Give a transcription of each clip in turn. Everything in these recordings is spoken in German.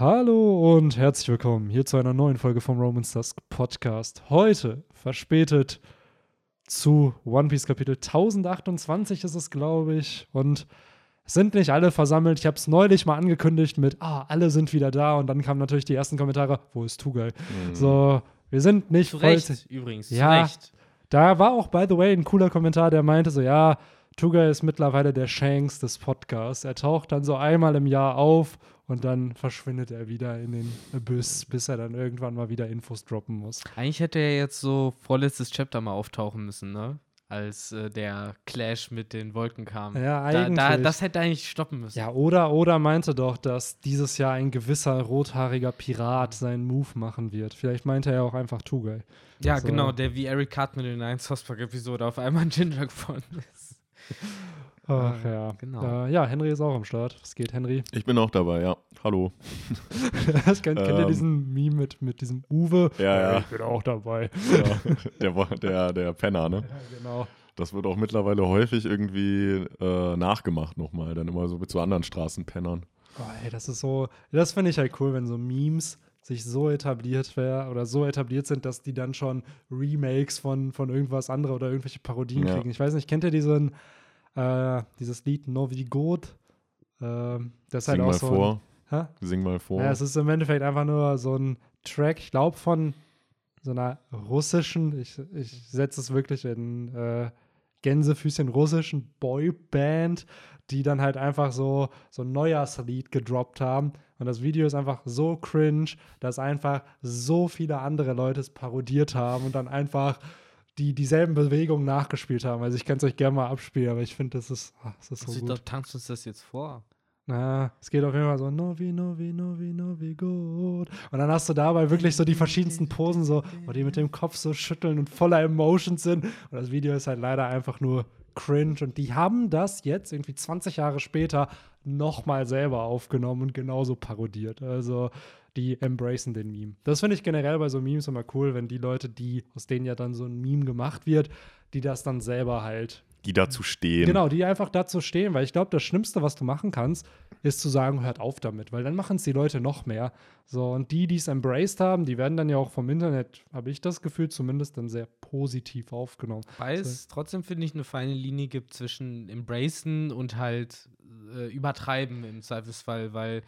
Hallo und herzlich willkommen hier zu einer neuen Folge vom Romans Dusk Podcast. Heute verspätet zu One Piece Kapitel 1028 ist es, glaube ich. Und es sind nicht alle versammelt. Ich habe es neulich mal angekündigt mit, ah, alle sind wieder da. Und dann kamen natürlich die ersten Kommentare, wo ist Tugai? Mhm. So, wir sind nicht zu Recht, übrigens. Ja, zu Recht. da war auch, by the way, ein cooler Kommentar, der meinte so, ja, Tugai ist mittlerweile der Shanks des Podcasts. Er taucht dann so einmal im Jahr auf und dann verschwindet er wieder in den Abyss, bis er dann irgendwann mal wieder Infos droppen muss. Eigentlich hätte er jetzt so vorletztes Chapter mal auftauchen müssen, ne? Als äh, der Clash mit den Wolken kam. Ja, eigentlich. Da, da, das hätte eigentlich stoppen müssen. Ja, oder, oder meinte doch, dass dieses Jahr ein gewisser rothaariger Pirat seinen Move machen wird. Vielleicht meinte er auch einfach Tugai. Ja, so. genau, der wie Eric Cartman in der 1 Episode auf einmal ein Ginger geworden ist. Ach ja. Genau. Äh, ja, Henry ist auch am Start. Was geht, Henry? Ich bin auch dabei, ja. Hallo. kennt, kennt ähm, ihr diesen Meme mit, mit diesem Uwe? Ja, ja. Ich bin auch dabei. Ja, der, der, der Penner, ne? Ja, genau. Das wird auch mittlerweile häufig irgendwie äh, nachgemacht nochmal. Dann immer so mit so anderen Straßenpennern. Oh, ey, das ist so, das finde ich halt cool, wenn so Memes sich so etabliert wäre oder so etabliert sind, dass die dann schon Remakes von, von irgendwas anderem oder irgendwelche Parodien ja. kriegen. Ich weiß nicht, kennt ihr diesen äh, dieses Lied Novi God. Äh, das Sing halt mal so vor. Ein, Sing mal vor. Ja, es ist im Endeffekt einfach nur so ein Track, ich glaube von so einer russischen, ich, ich setze es wirklich in äh, Gänsefüßchen russischen Boyband, die dann halt einfach so, so ein Neujahrslied gedroppt haben. Und das Video ist einfach so cringe, dass einfach so viele andere Leute es parodiert haben und dann einfach die dieselben Bewegungen nachgespielt haben. Also ich kann es euch gerne mal abspielen, aber ich finde, das ist, ach, das ist so Sie gut. Doch, tanzt uns das jetzt vor. Na, es geht auf jeden Fall so Novi, Novi, Novi, Novi, gut. Und dann hast du dabei wirklich so die verschiedensten Posen, so, wo die mit dem Kopf so schütteln und voller Emotions sind. Und das Video ist halt leider einfach nur cringe. Und die haben das jetzt irgendwie 20 Jahre später nochmal selber aufgenommen und genauso parodiert. Also die embracen den Meme. Das finde ich generell bei so Memes immer cool, wenn die Leute, die, aus denen ja dann so ein Meme gemacht wird, die das dann selber halt. Die dazu stehen. Genau, die einfach dazu stehen, weil ich glaube, das Schlimmste, was du machen kannst, ist zu sagen, hört auf damit, weil dann machen es die Leute noch mehr. So, und die, die es embraced haben, die werden dann ja auch vom Internet, habe ich das Gefühl, zumindest dann sehr positiv aufgenommen. Weil so. es trotzdem, finde ich, eine feine Linie gibt zwischen embracen und halt äh, übertreiben im Zweifelsfall, weil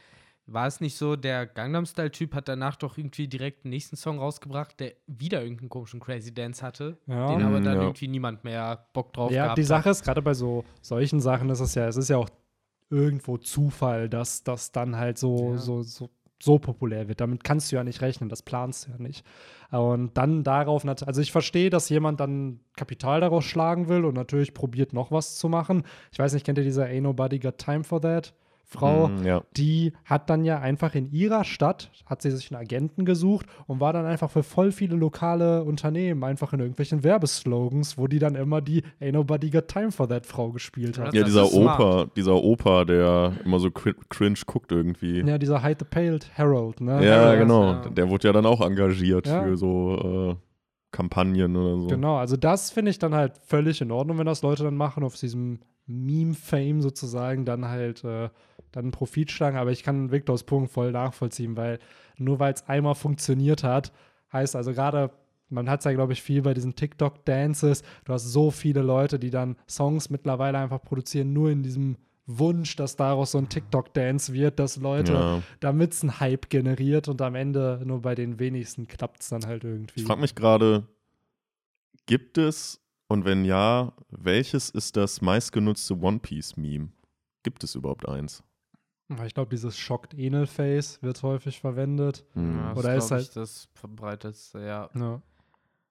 war es nicht so, der Gangnam Style-Typ hat danach doch irgendwie direkt den nächsten Song rausgebracht, der wieder irgendeinen komischen Crazy Dance hatte, ja. den aber dann ja. irgendwie niemand mehr Bock drauf ja, gehabt die Sache ist, gerade bei so solchen Sachen ist es ja, es ist ja auch irgendwo Zufall, dass das dann halt so, ja. so, so, so populär wird. Damit kannst du ja nicht rechnen, das planst du ja nicht. Und dann darauf, also ich verstehe, dass jemand dann Kapital daraus schlagen will und natürlich probiert noch was zu machen. Ich weiß nicht, kennt ihr diese Ain't Nobody Got Time for That? Frau, mm, ja. die hat dann ja einfach in ihrer Stadt, hat sie sich einen Agenten gesucht und war dann einfach für voll viele lokale Unternehmen einfach in irgendwelchen Werbeslogans, wo die dann immer die Ain't Nobody Got Time for That Frau gespielt hat. Ja, dieser Opa, dieser Opa, der immer so cringe guckt irgendwie. Ja, dieser Hide the Paled Harold, ne? Ja, Harold, genau. Ja. Der wurde ja dann auch engagiert ja. für so äh, Kampagnen oder so. Genau, also das finde ich dann halt völlig in Ordnung, wenn das Leute dann machen, auf diesem Meme-Fame sozusagen dann halt äh, dann Profit schlagen. Aber ich kann Victors Punkt voll nachvollziehen, weil nur weil es einmal funktioniert hat, heißt also gerade, man hat es ja, glaube ich, viel bei diesen TikTok-Dances. Du hast so viele Leute, die dann Songs mittlerweile einfach produzieren, nur in diesem Wunsch, dass daraus so ein TikTok-Dance wird, dass Leute, ja. damit es einen Hype generiert und am Ende nur bei den wenigsten klappt es dann halt irgendwie. Ich frage mich gerade, gibt es und wenn ja, welches ist das meistgenutzte One Piece-Meme? Gibt es überhaupt eins? Ich glaube, dieses Shocked Enel Face wird häufig verwendet. Hm. Ja, Oder ist halt das verbreitetste, ja. ja.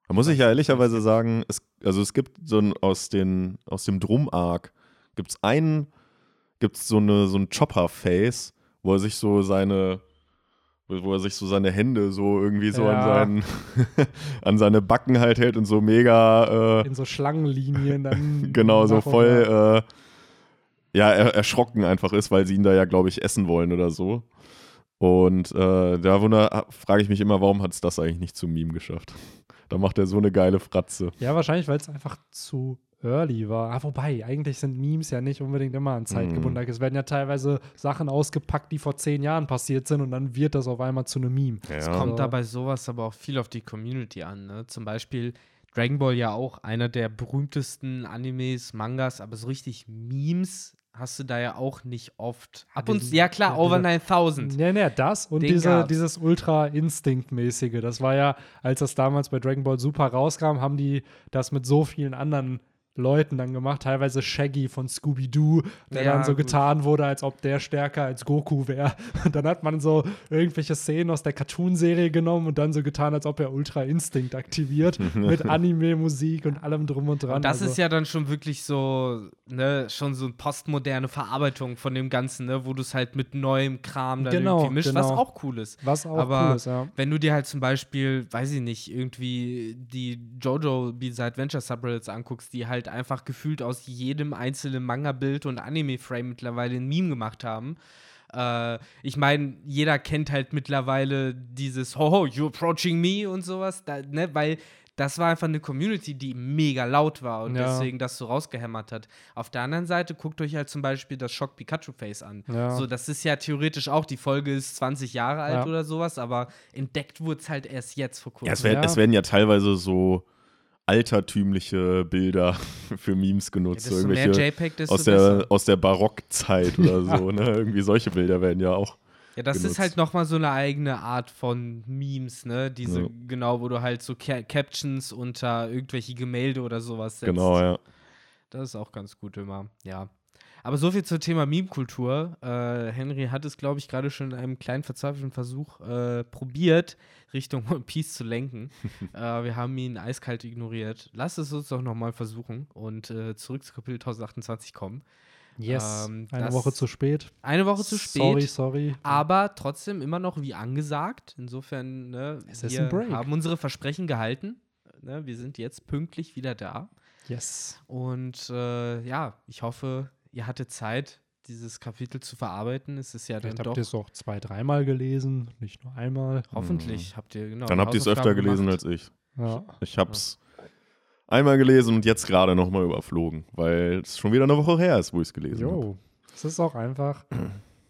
Da muss ich ja ehrlicherweise sagen, es, also es gibt so ein, aus, den, aus dem Drum-Arc gibt es einen, gibt es so, eine, so ein Chopper-Face, wo er sich so seine wo er sich so seine Hände so irgendwie so ja. an, seinen, an seine Backen halt hält und so mega. Äh, In so Schlangenlinien dann. genau, so voll. Äh, ja, er, erschrocken einfach ist, weil sie ihn da ja, glaube ich, essen wollen oder so. Und äh, da frage ich mich immer, warum hat es das eigentlich nicht zum Meme geschafft? Da macht er so eine geile Fratze. Ja, wahrscheinlich, weil es einfach zu early war. Ah, wobei, eigentlich sind Memes ja nicht unbedingt immer an Zeit Mhm. gebunden. Es werden ja teilweise Sachen ausgepackt, die vor zehn Jahren passiert sind und dann wird das auf einmal zu einem Meme. Ja. Es kommt dabei sowas aber auch viel auf die Community an. Ne? Zum Beispiel Dragon Ball ja auch einer der berühmtesten Animes, Mangas, aber so richtig Memes hast du da ja auch nicht oft. Ab und diesen- ja klar, ja, Over diese- 9000. Ja, ja, das und Den diese, gab's. dieses Ultra-Instinct-mäßige. Das war ja, als das damals bei Dragon Ball Super rauskam, haben die das mit so vielen anderen Leuten dann gemacht. Teilweise Shaggy von Scooby-Doo, der Ja, dann so gut. getan wurde, als ob der stärker als Goku wäre. Und dann hat man so irgendwelche Szenen aus der Cartoon-Serie genommen und dann so getan, als ob er Ultra-Instinct aktiviert. mit Anime-Musik und allem drum und dran. Und das also, ist ja dann schon wirklich so, ne, schon so eine postmoderne Verarbeitung von dem Ganzen, ne, wo du es halt mit neuem Kram dann Genau, irgendwie mischst, was genau. auch cool ist. was auch aber cool ist, ja. Wenn du dir halt zum Beispiel, weiß ich nicht, irgendwie die JoJo Bizarre Adventure Subreddits anguckst, die halt einfach gefühlt aus jedem einzelnen Manga-Bild und Anime-Frame mittlerweile ein Meme gemacht haben. Äh, ich meine, jeder kennt halt mittlerweile dieses Ho, you approaching me und sowas, da, ne, weil das war einfach eine Community, die mega laut war und Ja. deswegen das so rausgehämmert hat. Auf der anderen Seite guckt euch halt zum Beispiel das Shock Pikachu Face an. Ja. So, das ist ja theoretisch auch, die Folge ist 20 Jahre alt Ja. oder sowas, aber entdeckt wurde es halt erst jetzt vor kurzem. Ja, es, Ja. es werden ja teilweise so altertümliche Bilder für Memes genutzt. mehr irgendwelche JPEG, aus der, besser. aus der Barockzeit oder so. Ne? Irgendwie solche Bilder werden ja auch. Ja, das genutzt. ist halt nochmal so eine eigene Art von Memes, ne? Diese, Ja. genau, wo du halt so Ca Captions unter irgendwelche Gemälde oder sowas setzt. Genau, ja. Das ist auch ganz gut immer, ja. Aber so viel zum Thema Meme-Kultur. Äh, Henry hat es, glaube ich, gerade schon in einem kleinen verzweifelten Versuch äh, probiert, Richtung One Piece zu lenken. äh, wir haben ihn eiskalt ignoriert. Lass es uns doch nochmal versuchen und äh, zurück zu Kapitel 1028 kommen. Yes. Ähm, Eine Woche zu spät. Eine Woche zu spät. Sorry, sorry. Aber trotzdem immer noch wie angesagt. Insofern, ne, Es wir haben unsere Versprechen gehalten. Ne, wir sind jetzt pünktlich wieder da. Yes. Und äh, ja, ich hoffe, ihr hattet Zeit, dieses Kapitel zu verarbeiten. Es ist ja dann Vielleicht doch. habt ihr es auch zwei, dreimal gelesen, nicht nur einmal. Hoffentlich habt ihr genau. Dann habt ihr es öfter gelesen gemacht. als ich. Ja. Ich hab's einmal gelesen und jetzt gerade nochmal überflogen, weil es schon wieder eine Woche her ist, wo ich es gelesen habe. Jo, es ist auch einfach.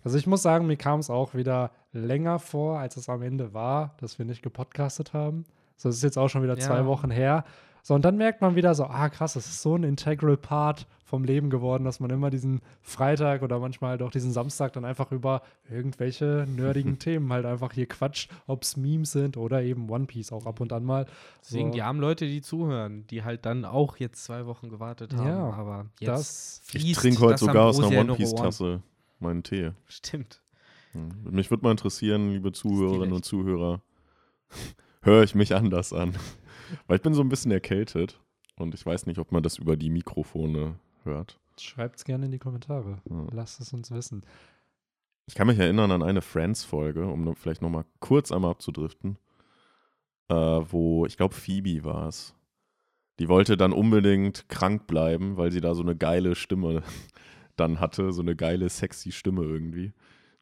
Also ich muss sagen, mir kam es auch wieder länger vor, als es am Ende war, dass wir nicht gepodcastet haben. So, das ist jetzt auch schon wieder Ja. zwei Wochen her. So, und dann merkt man wieder so, ah krass, das ist so ein integral Part vom Leben geworden, dass man immer diesen Freitag oder manchmal halt auch diesen Samstag dann einfach über irgendwelche nerdigen Themen halt einfach hier quatscht, ob es Memes sind oder eben One Piece auch ab und an mal. Deswegen, So. die armen Leute, die zuhören, die halt dann auch jetzt zwei Wochen gewartet haben. Ja, aber jetzt Das, Ich trinke heute sogar aus einer One. Piece-Tasse meinen Tee. Stimmt. Mich würde mal interessieren, liebe Zuhörerinnen und Zuhörer, höre ich mich anders an? Weil ich bin so ein bisschen erkältet und ich weiß nicht, ob man das über die Mikrofone hört. schreibt es gerne in die Kommentare. Ja. Lasst es uns wissen. Ich kann mich erinnern an eine Friends-Folge, um vielleicht nochmal kurz einmal abzudriften, äh, wo, ich glaube, Phoebe war es. Die wollte dann unbedingt krank bleiben, weil sie da so eine geile Stimme dann hatte, so eine geile, sexy Stimme irgendwie.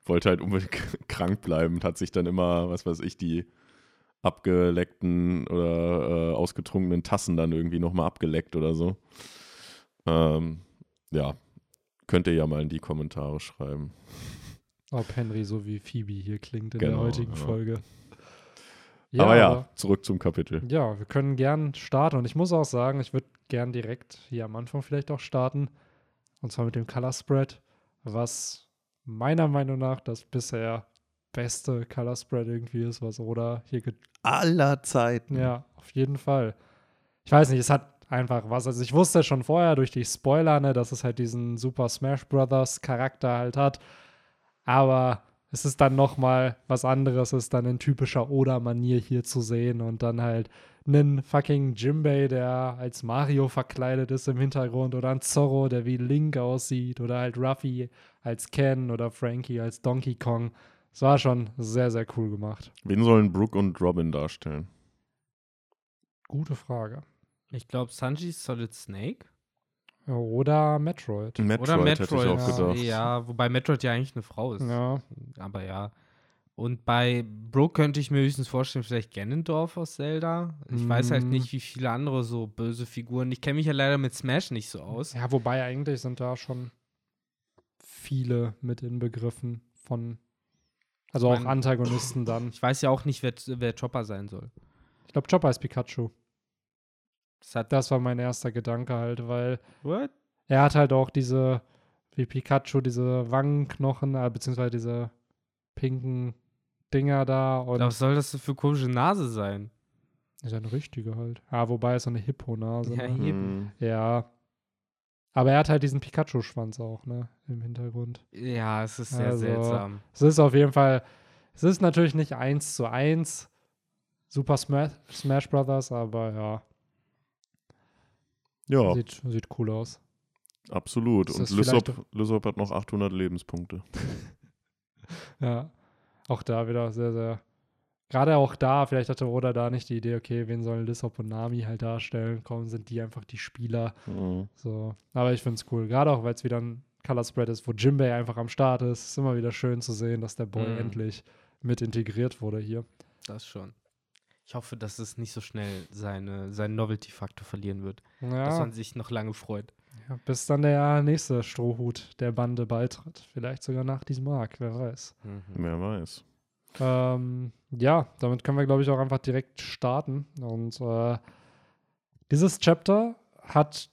Wollte halt unbedingt krank bleiben und hat sich dann immer, was weiß ich, die abgeleckten oder äh, ausgetrunkenen Tassen dann irgendwie nochmal abgeleckt oder so. Ähm, ja, könnt ihr ja mal in die Kommentare schreiben. Ob Henry so wie Phoebe hier klingt in Genau, der heutigen ja. Folge. Aber ja, zurück zum Kapitel. Ja, wir können gern starten. Und ich muss auch sagen, ich würde gern direkt hier am Anfang vielleicht auch starten. Und zwar mit dem Color Spread, was meiner Meinung nach das bisher beste Color Spread irgendwie ist, was Oda hier Aller Zeiten. Ja, auf jeden Fall. Ich weiß nicht, es hat einfach was. Also ich wusste schon vorher durch die Spoiler, ne, dass es halt diesen Super Smash Brothers Charakter halt hat. Aber es ist dann noch mal was anderes, es ist dann in typischer Oda-Manier hier zu sehen und dann halt einen fucking Jimbei, der als Mario verkleidet ist im Hintergrund oder ein Zorro, der wie Link aussieht oder halt Ruffy als Ken oder Frankie als Donkey Kong. Es war schon sehr, sehr cool gemacht. Wen sollen Brooke und Robin darstellen? Gute Frage. Ich glaube, Sanji ist Solid Snake. Oder Metroid. Metroid, Oder Metroid. hätte ich auch ja. gedacht. Ja, wobei Metroid ja eigentlich eine Frau ist. Ja, Aber ja. Und bei Brooke könnte ich mir höchstens vorstellen, vielleicht Ganondorf aus Zelda. Ich mm. weiß halt Mhm. nicht, wie viele andere so böse Figuren. Ich kenne mich ja leider mit Smash nicht so aus. Ja, wobei eigentlich sind da schon viele mit inbegriffen von, also Ich auch mein- Antagonisten dann. Ich weiß ja auch nicht, wer, wer Chopper sein soll. Ich glaube, Chopper ist Pikachu. Das hat Das war mein erster Gedanke halt, weil What? er hat halt auch diese, wie Pikachu, diese Wangenknochen, äh, beziehungsweise diese pinken Dinger da und Was soll das für komische Nase sein? ist ja eine richtige halt. Ja, wobei ist so eine Hippo-Nase. Ja, ne? eben. Hm. ja. Aber er hat halt diesen Pikachu-Schwanz auch, ne, im Hintergrund. Ja, es ist sehr Also, seltsam. Es ist auf jeden Fall, es ist natürlich nicht eins zu eins Super Smash, Smash Brothers, aber ja, Ja, sieht, sieht cool aus. absolut. Ist Und Lysop, Lysop hat noch 800 Lebenspunkte. Ja, auch da wieder sehr, sehr. Gerade auch da, vielleicht hatte Oda da nicht die Idee, okay, wen sollen Lissop und Nami halt darstellen? Kommen, sind die einfach die Spieler. Mhm. So. Aber ich finde es cool. Gerade auch, weil es wieder ein Color Spread ist, wo Jimbei einfach am Start ist. Ist immer wieder schön zu sehen, dass der Boy Mhm. endlich mit integriert wurde hier. Das schon. Ich hoffe, dass es nicht so schnell seine, seinen Novelty-Faktor verlieren wird. Dass Ja, man sich noch lange freut. ja, bis dann der nächste Strohhut der Bande beitritt. Vielleicht sogar nach diesem Arc, wer weiß. Mhm. Wer weiß. Ähm, ja, damit können wir, glaube ich, auch einfach direkt starten. Und äh, dieses Chapter hat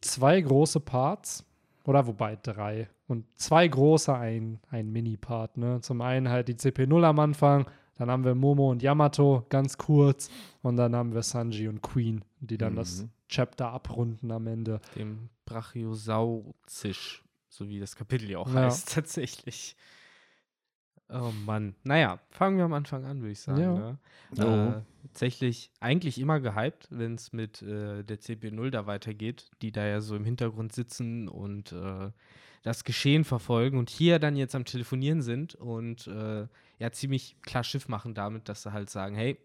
zwei große Parts. Oder wobei drei. Und zwei große, ein, ein Mini-Part. Ne? Zum einen halt die CP0 am Anfang. Dann haben wir Momo und Yamato ganz kurz. Und dann haben wir Sanji und Queen, die dann das Mhm. Chapter abrunden am Ende. Dem Brachiosaurzisch, so wie das Kapitel ja auch Ja. heißt, tatsächlich. Oh Mann. Naja, fangen wir am Anfang an, würde ich sagen. Ja. Ne? Oh. Äh, tatsächlich eigentlich immer gehypt, wenn es mit äh, der CP0 da weitergeht, die da ja so im Hintergrund sitzen und äh, das Geschehen verfolgen und hier dann jetzt am Telefonieren sind und äh, ja ziemlich klar Schiff machen damit, dass sie halt sagen, hey,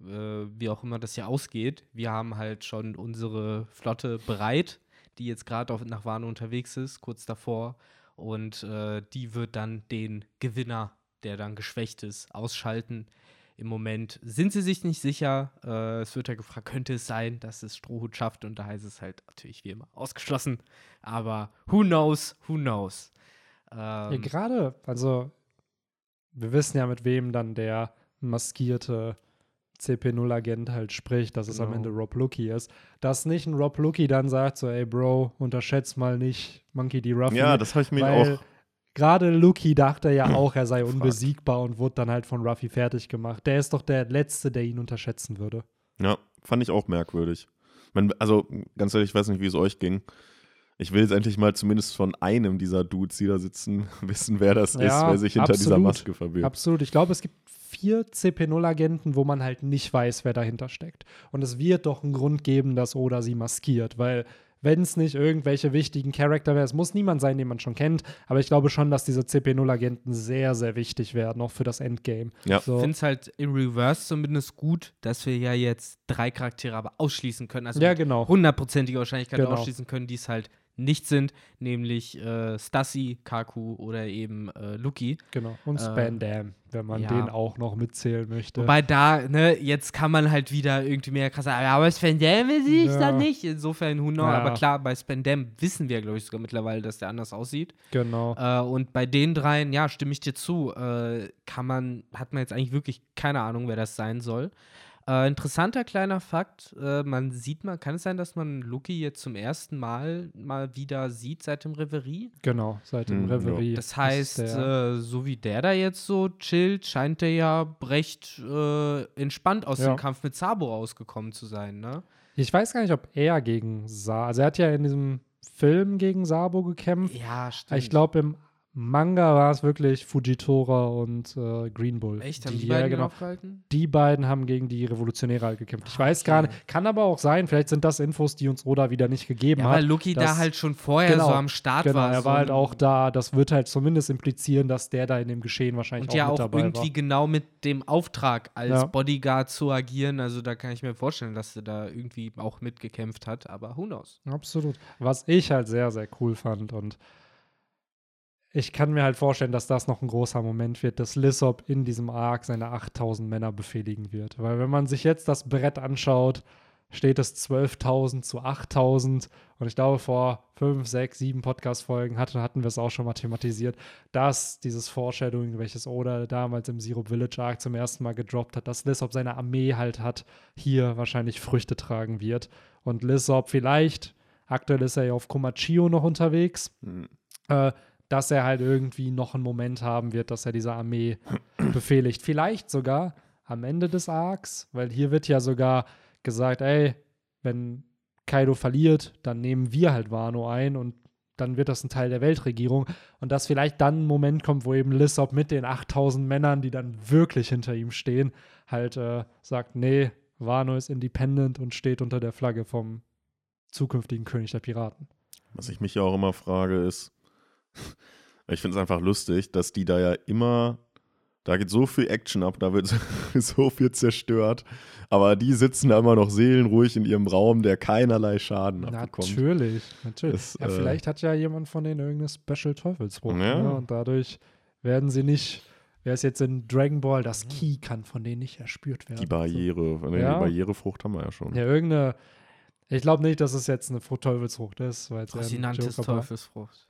äh, wie auch immer das hier ausgeht, wir haben halt schon unsere Flotte bereit, die jetzt gerade auf- nach Wano unterwegs ist, kurz davor. Und äh, die wird dann den Gewinner, der dann geschwächt ist, ausschalten. Im Moment sind sie sich nicht sicher. Äh, es wird ja gefragt, könnte es sein, dass es Strohhut schafft? Und da heißt es halt natürlich wie immer ausgeschlossen. Aber who knows, who knows. Ja, Ähm, gerade, also wir wissen ja, mit wem dann der maskierte CP0-Agent halt spricht, dass es am Genau. Ende Rob Lucky ist. Dass nicht ein Rob Lucky dann sagt, so, ey Bro, unterschätzt mal nicht Monkey D. Ruffy. Ja, das habe ich mir weil auch. Gerade Lucky dachte ja auch, er sei unbesiegbar und wurde dann halt von Ruffy fertig gemacht. Der ist doch der Letzte, der ihn unterschätzen würde. Ja, fand ich auch merkwürdig. Man, also, ganz ehrlich, ich weiß nicht, wie es euch ging. Ich will jetzt endlich mal zumindest von einem dieser Dudes, die da sitzen, wissen, wer das ist, Ja, wer sich hinter dieser absolut. Maske verbirgt. Absolut. Ich glaube, es gibt vier CP0-Agenten, wo man halt nicht weiß, wer dahinter steckt. Und es wird doch einen Grund geben, dass Oda sie maskiert, weil wenn es nicht irgendwelche wichtigen Charakter wäre, es muss niemand sein, den man schon kennt, aber ich glaube schon, dass diese CP0-Agenten sehr, sehr wichtig werden, auch für das Endgame. Ja. So. Ich finde es halt im Reverse zumindest gut, dass wir ja jetzt drei Charaktere aber ausschließen können. Also ja, mit genau. hundertprozentige Wahrscheinlichkeit Genau. ausschließen können, die es halt nicht sind, nämlich äh, Stassi, Kaku oder eben äh, Luki. Genau. Und Äh, Spandam, wenn man ja. den auch noch mitzählen möchte. Wobei da, ne, jetzt kann man halt wieder irgendwie mehr krass sagen, aber Spandam sehe ich Ja. dann nicht. Insofern, knows. Ja. Aber klar, bei Spandam wissen wir, glaube ich, sogar mittlerweile, dass der anders aussieht. genau. Äh, und bei den dreien, ja, stimme ich dir zu, äh, kann man, hat man jetzt eigentlich wirklich keine Ahnung, wer das sein soll. Äh, interessanter kleiner Fakt, äh, man sieht mal, kann es sein, dass man Luki jetzt zum ersten Mal mal wieder sieht seit dem Reverie? Genau, seit dem Hm, ja. Reverie. Das heißt, äh, so wie der da jetzt so chillt, scheint der ja recht äh, entspannt aus Ja. dem Kampf mit Sabo rausgekommen zu sein, ne? ich weiß gar nicht, ob er gegen Sa, also er hat ja in diesem Film gegen Sabo gekämpft. Ja, stimmt. Ich glaube, im Manga war es wirklich Fujitora und äh, Green Bull. Echt, haben die, ja, beiden genau. aufgehalten? Die beiden haben gegen die Revolutionäre halt gekämpft. Ich weiß okay. gar nicht, kann aber auch sein, vielleicht sind das Infos, die uns Oda wieder nicht gegeben Ja, hat. weil Luki da halt schon vorher Genau, so am Start Genau, war. er so war halt ein- auch da. Das wird halt zumindest implizieren, dass der da in dem Geschehen wahrscheinlich Und ja auch auch mit dabei irgendwie war. genau mit dem Auftrag als Ja. Bodyguard zu agieren. Also da kann ich mir vorstellen, dass er da irgendwie auch mitgekämpft hat. Aber who knows? Absolut. Was ich halt sehr, sehr cool fand und ich kann mir halt vorstellen, dass das noch ein großer Moment wird, dass Lissop in diesem Arc seine 8000 Männer befehligen wird. Weil wenn man sich jetzt das Brett anschaut, steht es 12.000 zu 8.000. Und ich glaube, vor fünf, sechs, sieben Podcast-Folgen hatten, hatten wir es auch schon mal thematisiert, dass dieses Foreshadowing, welches Oda damals im Zero Village Arc zum ersten Mal gedroppt hat, dass Lissop seine Armee halt hat, hier wahrscheinlich Früchte tragen wird. Und Lissop vielleicht, aktuell ist er ja auf Komachio noch unterwegs, mhm. äh, dass er halt irgendwie noch einen Moment haben wird, dass er diese Armee befehligt. Vielleicht sogar am Ende des Arcs, weil hier wird ja sogar gesagt, ey, wenn Kaido verliert, dann nehmen wir halt Wano ein und dann wird das ein Teil der Weltregierung. Und dass vielleicht dann ein Moment kommt, wo eben Lissop mit den 8000 Männern, die dann wirklich hinter ihm stehen, halt äh, sagt, nee, Wano ist independent und steht unter der Flagge vom zukünftigen König der Piraten. Was ich mich ja auch immer frage, ist, ich finde es einfach lustig, dass die da ja immer da geht so viel Action ab, da wird so viel zerstört. Aber die sitzen da immer noch seelenruhig in ihrem Raum, der keinerlei Schaden abbekommt. Natürlich, natürlich. Das, ja, äh, vielleicht hat ja jemand von denen irgendeine Special Teufelsbruch. Ja. Ne? Und dadurch werden sie nicht, wer ist jetzt in Dragon Ball, das Key kann von denen nicht erspürt werden. Die Barriere, so. ja. die Barrierefrucht haben wir ja schon. Ja, irgendeine, ich glaube nicht, dass es jetzt eine Teufelsfrucht ist. Weil Faszinantes ja Teufelsfrucht.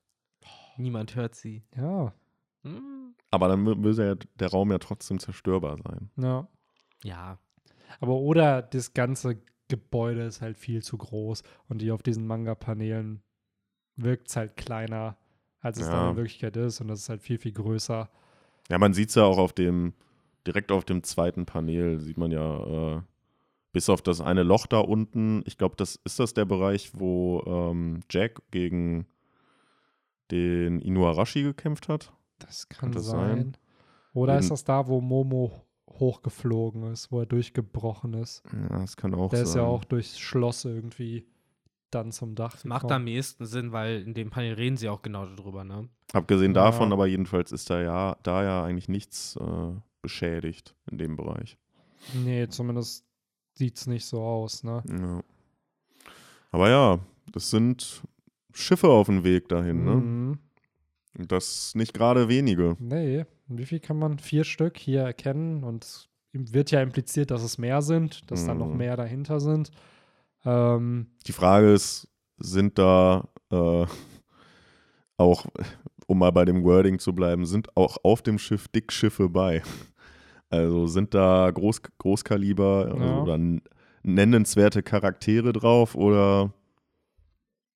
Niemand hört sie. Ja. Hm. Aber dann müsste ja der Raum ja trotzdem zerstörbar sein. Ja. Ja. Aber oder das ganze Gebäude ist halt viel zu groß und die auf diesen Manga-Paneelen wirkt es halt kleiner, als es ja. dann in Wirklichkeit ist und das ist halt viel, viel größer. Ja, man sieht es ja auch auf dem, direkt auf dem zweiten Panel sieht man ja, äh, bis auf das eine Loch da unten, ich glaube, das ist das der Bereich, wo ähm, Jack gegen den Inuarashi gekämpft hat. Das kann, kann das sein. sein. Oder In, ist das da, wo Momo hochgeflogen ist, wo er durchgebrochen ist? Ja, das kann auch Der sein. ist ja auch durchs Schloss irgendwie dann zum Dach. Das macht am ehesten Sinn, weil in dem Panel reden sie auch genau darüber, ne? Abgesehen ja. davon, aber jedenfalls ist da ja, da ja eigentlich nichts äh, beschädigt in dem Bereich. Nee, zumindest sieht es nicht so aus, ne? Ja. Aber ja, das sind Schiffe auf dem Weg dahin, ne? Mhm. Das nicht gerade wenige. Nee, wie viel kann man? Vier Stück hier erkennen und wird ja impliziert, dass es mehr sind, dass mhm. da noch mehr dahinter sind. Ähm, Die Frage ist, sind da äh, auch, um mal bei dem Wording zu bleiben, sind auch auf dem Schiff Dickschiffe bei? Also sind da Groß, Großkaliber ja. oder nennenswerte Charaktere drauf oder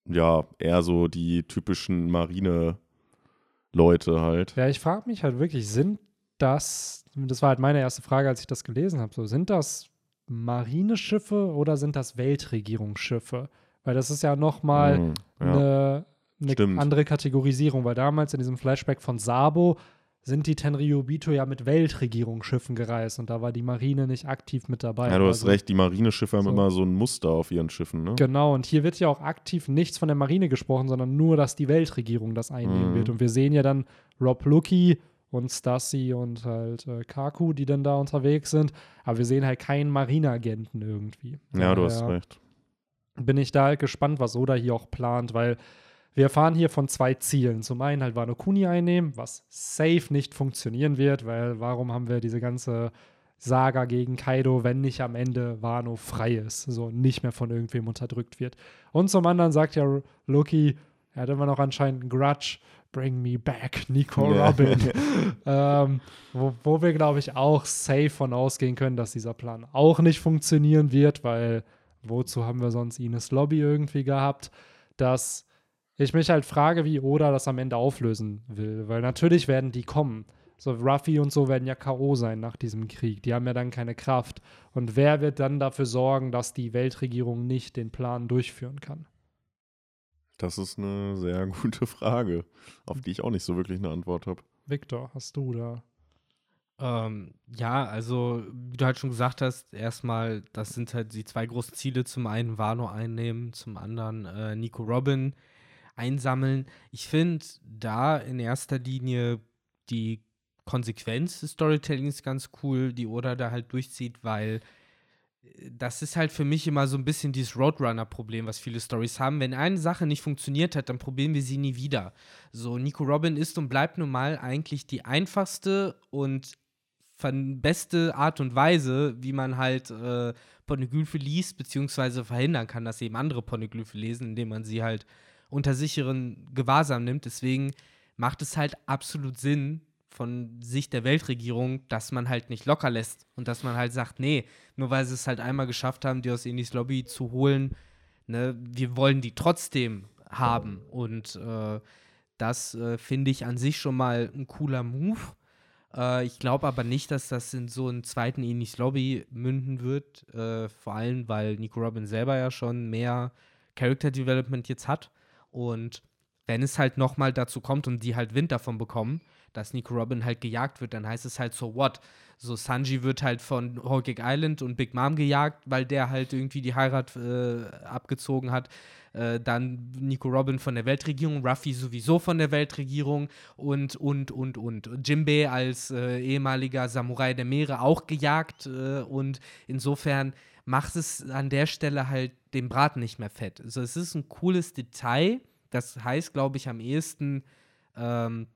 ja, eher so die typischen Marine- Leute halt. Ja, ich frage mich halt wirklich, sind das, das war halt meine erste Frage, als ich das gelesen habe, so, sind das Marineschiffe oder sind das Weltregierungsschiffe? Weil das ist ja nochmal mhm, ja. eine, eine andere Kategorisierung, weil damals in diesem Flashback von Sabo sind die Tenryubito ja mit Weltregierungsschiffen gereist und da war die Marine nicht aktiv mit dabei. Ja, du hast also, recht, die Marineschiffe haben so. immer so ein Muster auf ihren Schiffen, ne? Genau, und hier wird ja auch aktiv nichts von der Marine gesprochen, sondern nur, dass die Weltregierung das einnehmen mhm. wird. Und wir sehen ja dann Rob Lucky und Stassi und halt äh, Kaku, die dann da unterwegs sind, aber wir sehen halt keinen Marineagenten irgendwie. Ja, du hast recht. Bin ich da halt gespannt, was Oda hier auch plant, weil wir erfahren hier von zwei Zielen. Zum einen halt Wano Kuni einnehmen, was safe nicht funktionieren wird, weil warum haben wir diese ganze Saga gegen Kaido, wenn nicht am Ende Wano frei ist, so nicht mehr von irgendwem unterdrückt wird. Und zum anderen sagt ja Loki, er hat immer noch anscheinend einen Grudge, Bring me back, Nico Robin. ähm, wo, wo wir, glaube ich, auch safe von ausgehen können, dass dieser Plan auch nicht funktionieren wird, weil wozu haben wir sonst Ines Lobby irgendwie gehabt, dass ich mich halt frage, wie Oda das am Ende auflösen will. Weil natürlich werden die kommen. So, Ruffy und so werden ja K.O. sein nach diesem Krieg. Die haben ja dann keine Kraft. Und wer wird dann dafür sorgen, dass die Weltregierung nicht den Plan durchführen kann? Das ist eine sehr gute Frage, auf die ich auch nicht so wirklich eine Antwort habe. Victor, hast du da? Ähm, ja, also wie du halt schon gesagt hast, erstmal, das sind halt die zwei großen Ziele. Zum einen Wano einnehmen, zum anderen äh, Nico Robin einsammeln. Ich finde da in erster Linie die Konsequenz des Storytellings ganz cool, die Oda da halt durchzieht, weil das ist halt für mich immer so ein bisschen dieses Roadrunner-Problem, was viele Stories haben. Wenn eine Sache nicht funktioniert hat, dann probieren wir sie nie wieder. So, Nico Robin ist und bleibt nun mal eigentlich die einfachste und beste Art und Weise, wie man halt äh, Poneglyphe liest, beziehungsweise verhindern kann, dass eben andere Poneglyphe lesen, indem man sie halt unter sicheren Gewahrsam nimmt. Deswegen macht es halt absolut Sinn, von Sicht der Weltregierung, dass man halt nicht locker lässt und dass man halt sagt, nee, nur weil sie es halt einmal geschafft haben, die aus Indies Lobby zu holen, ne, wir wollen die trotzdem haben. Und äh, das äh, finde ich an sich schon mal ein cooler Move. Äh, ich glaube aber nicht, dass das in so einen zweiten Indies Lobby münden wird. Äh, vor allem, weil Nico Robin selber ja schon mehr Character Development jetzt hat. Und wenn es halt nochmal dazu kommt und die halt Wind davon bekommen, dass Nico Robin halt gejagt wird, dann heißt es halt so what? So Sanji wird halt von Whole Island und Big Mom gejagt, weil der halt irgendwie die Heirat äh, abgezogen hat. Äh, dann Nico Robin von der Weltregierung, Ruffy sowieso von der Weltregierung und, und, und, und. Jimbei als äh, ehemaliger Samurai der Meere auch gejagt äh, und insofern macht es an der Stelle halt den Braten nicht mehr fett. Also es ist ein cooles Detail, das heißt, glaube ich, am ehesten ähm,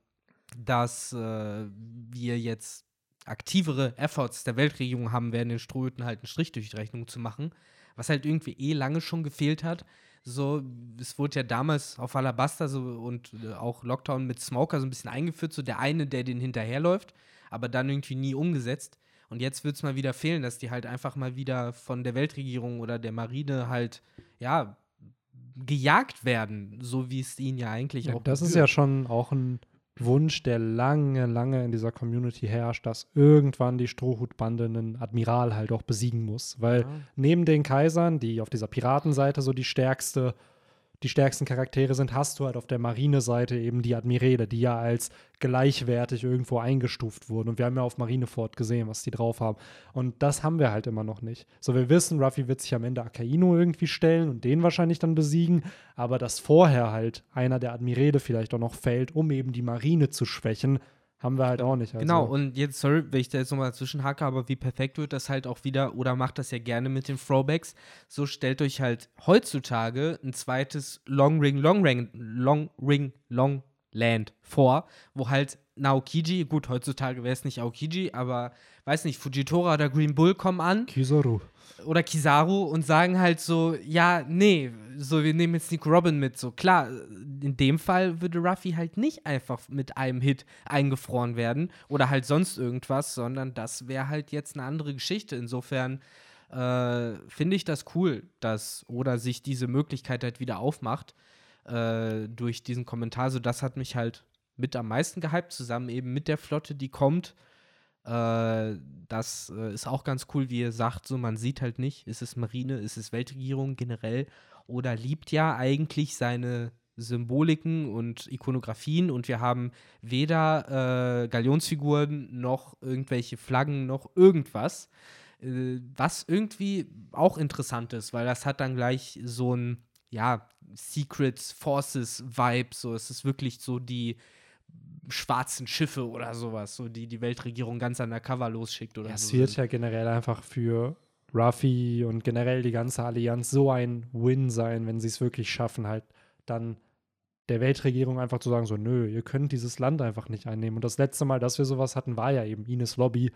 dass äh, wir jetzt aktivere Efforts der Weltregierung haben werden, den Strohhüten halt einen Strich durch die Rechnung zu machen, was halt irgendwie eh lange schon gefehlt hat. So, es wurde ja damals auf Alabasta so und äh, auch Lockdown mit Smoker so ein bisschen eingeführt, so der eine, der den hinterherläuft, aber dann irgendwie nie umgesetzt. Und jetzt wird es mal wieder fehlen, dass die halt einfach mal wieder von der Weltregierung oder der Marine halt, ja, gejagt werden, so wie es ihnen ja eigentlich ja, auch Das gebührt. ist ja schon auch ein Wunsch, der lange, lange in dieser Community herrscht, dass irgendwann die Strohhutbande einen Admiral halt auch besiegen muss. Weil ja. neben den Kaisern, die auf dieser Piratenseite so die stärkste die stärksten Charaktere sind, hast du halt auf der Marine-Seite eben die Admirale, die ja als gleichwertig irgendwo eingestuft wurden. Und wir haben ja auf Marineford gesehen, was die drauf haben. Und das haben wir halt immer noch nicht. So, wir wissen, Ruffy wird sich am Ende Akaino irgendwie stellen und den wahrscheinlich dann besiegen, aber dass vorher halt einer der Admirale vielleicht auch noch fällt, um eben die Marine zu schwächen, haben wir halt auch nicht. Also. Genau, und jetzt, sorry, wenn ich da jetzt nochmal zwischenhacke, aber wie perfekt wird das halt auch wieder, oder macht das ja gerne mit den Throwbacks. So stellt euch halt heutzutage ein zweites Long Ring, Long Ring, Long Ring, Long Land vor, wo halt Naokiji, gut, heutzutage wäre es nicht Aokiji, aber weiß nicht, Fujitora oder Green Bull kommen an. Kizaru. Oder Kizaru und sagen halt so, ja, nee, so, wir nehmen jetzt Nico Robin mit. So, klar, in dem Fall würde Ruffy halt nicht einfach mit einem Hit eingefroren werden oder halt sonst irgendwas, sondern das wäre halt jetzt eine andere Geschichte. Insofern äh, finde ich das cool, dass Oda sich diese Möglichkeit halt wieder aufmacht äh, durch diesen Kommentar. So, das hat mich halt mit am meisten gehypt, zusammen eben mit der Flotte, die kommt. Äh, das äh, ist auch ganz cool, wie ihr sagt, so man sieht halt nicht, ist es Marine, ist es Weltregierung generell oder liebt ja eigentlich seine Symboliken und Ikonografien und wir haben weder äh, Galionsfiguren noch irgendwelche Flaggen noch irgendwas. Äh, was irgendwie auch interessant ist, weil das hat dann gleich so ein, ja, Secret Forces Vibe. So, es ist wirklich so die schwarzen Schiffe oder sowas, so die die Weltregierung ganz undercover losschickt oder ja, so. Es wird ja generell einfach für Ruffy und generell die ganze Allianz so ein Win sein, wenn sie es wirklich schaffen, halt dann der Weltregierung einfach zu sagen, so, nö, ihr könnt dieses Land einfach nicht einnehmen. Und das letzte Mal, dass wir sowas hatten, war ja eben Ines Lobby,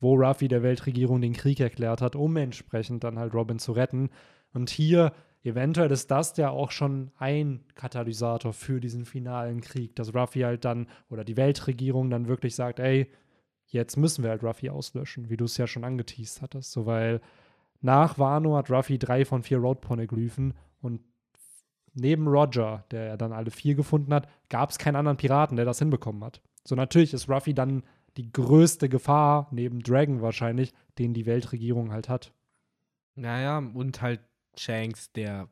wo Ruffy der Weltregierung den Krieg erklärt hat, um entsprechend dann halt Robin zu retten. Und hier, eventuell ist das ja auch schon ein Katalysator für diesen finalen Krieg, dass Ruffy halt dann oder die Weltregierung dann wirklich sagt, ey, jetzt müssen wir halt Ruffy auslöschen, wie du es ja schon angeteased hattest. So, weil nach Wano hat Ruffy drei von vier Road-Poneglyphen und neben Roger, der ja dann alle vier gefunden hat, gab es keinen anderen Piraten, der das hinbekommen hat. So natürlich ist Ruffy dann die größte Gefahr, neben Dragon wahrscheinlich, den die Weltregierung halt hat. Naja, und halt Shanks, der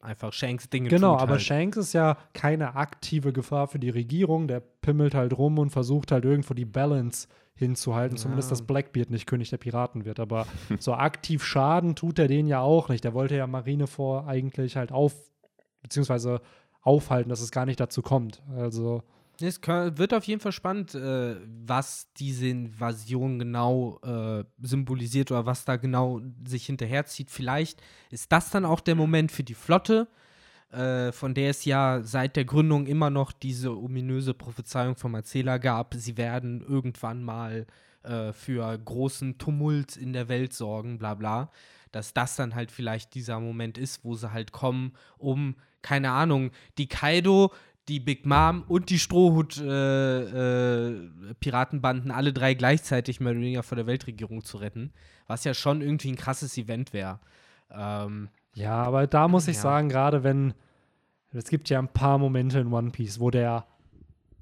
einfach Shanks Dinge genau, tut. Genau, aber halt. Shanks ist ja keine aktive Gefahr für die Regierung. Der pimmelt halt rum und versucht halt irgendwo die Balance hinzuhalten. Ja. Zumindest, dass Blackbeard nicht König der Piraten wird. Aber so aktiv Schaden tut er den ja auch nicht. Der wollte ja Marine vor eigentlich halt auf, beziehungsweise aufhalten, dass es gar nicht dazu kommt. Also. Es wird auf jeden Fall spannend, äh, was diese Invasion genau äh, symbolisiert oder was da genau sich hinterherzieht. Vielleicht ist das dann auch der Moment für die Flotte, äh, von der es ja seit der Gründung immer noch diese ominöse Prophezeiung vom Erzähler gab. Sie werden irgendwann mal äh, für großen Tumult in der Welt sorgen, bla bla. Dass das dann halt vielleicht dieser Moment ist, wo sie halt kommen, um, keine Ahnung, die Kaido die Big Mom und die Strohhut-Piratenbanden äh, äh, alle drei gleichzeitig mehr oder weniger vor der Weltregierung zu retten. Was ja schon irgendwie ein krasses Event wäre. Ähm, ja, aber da muss ich ja. sagen, gerade wenn es gibt ja ein paar Momente in One Piece, wo der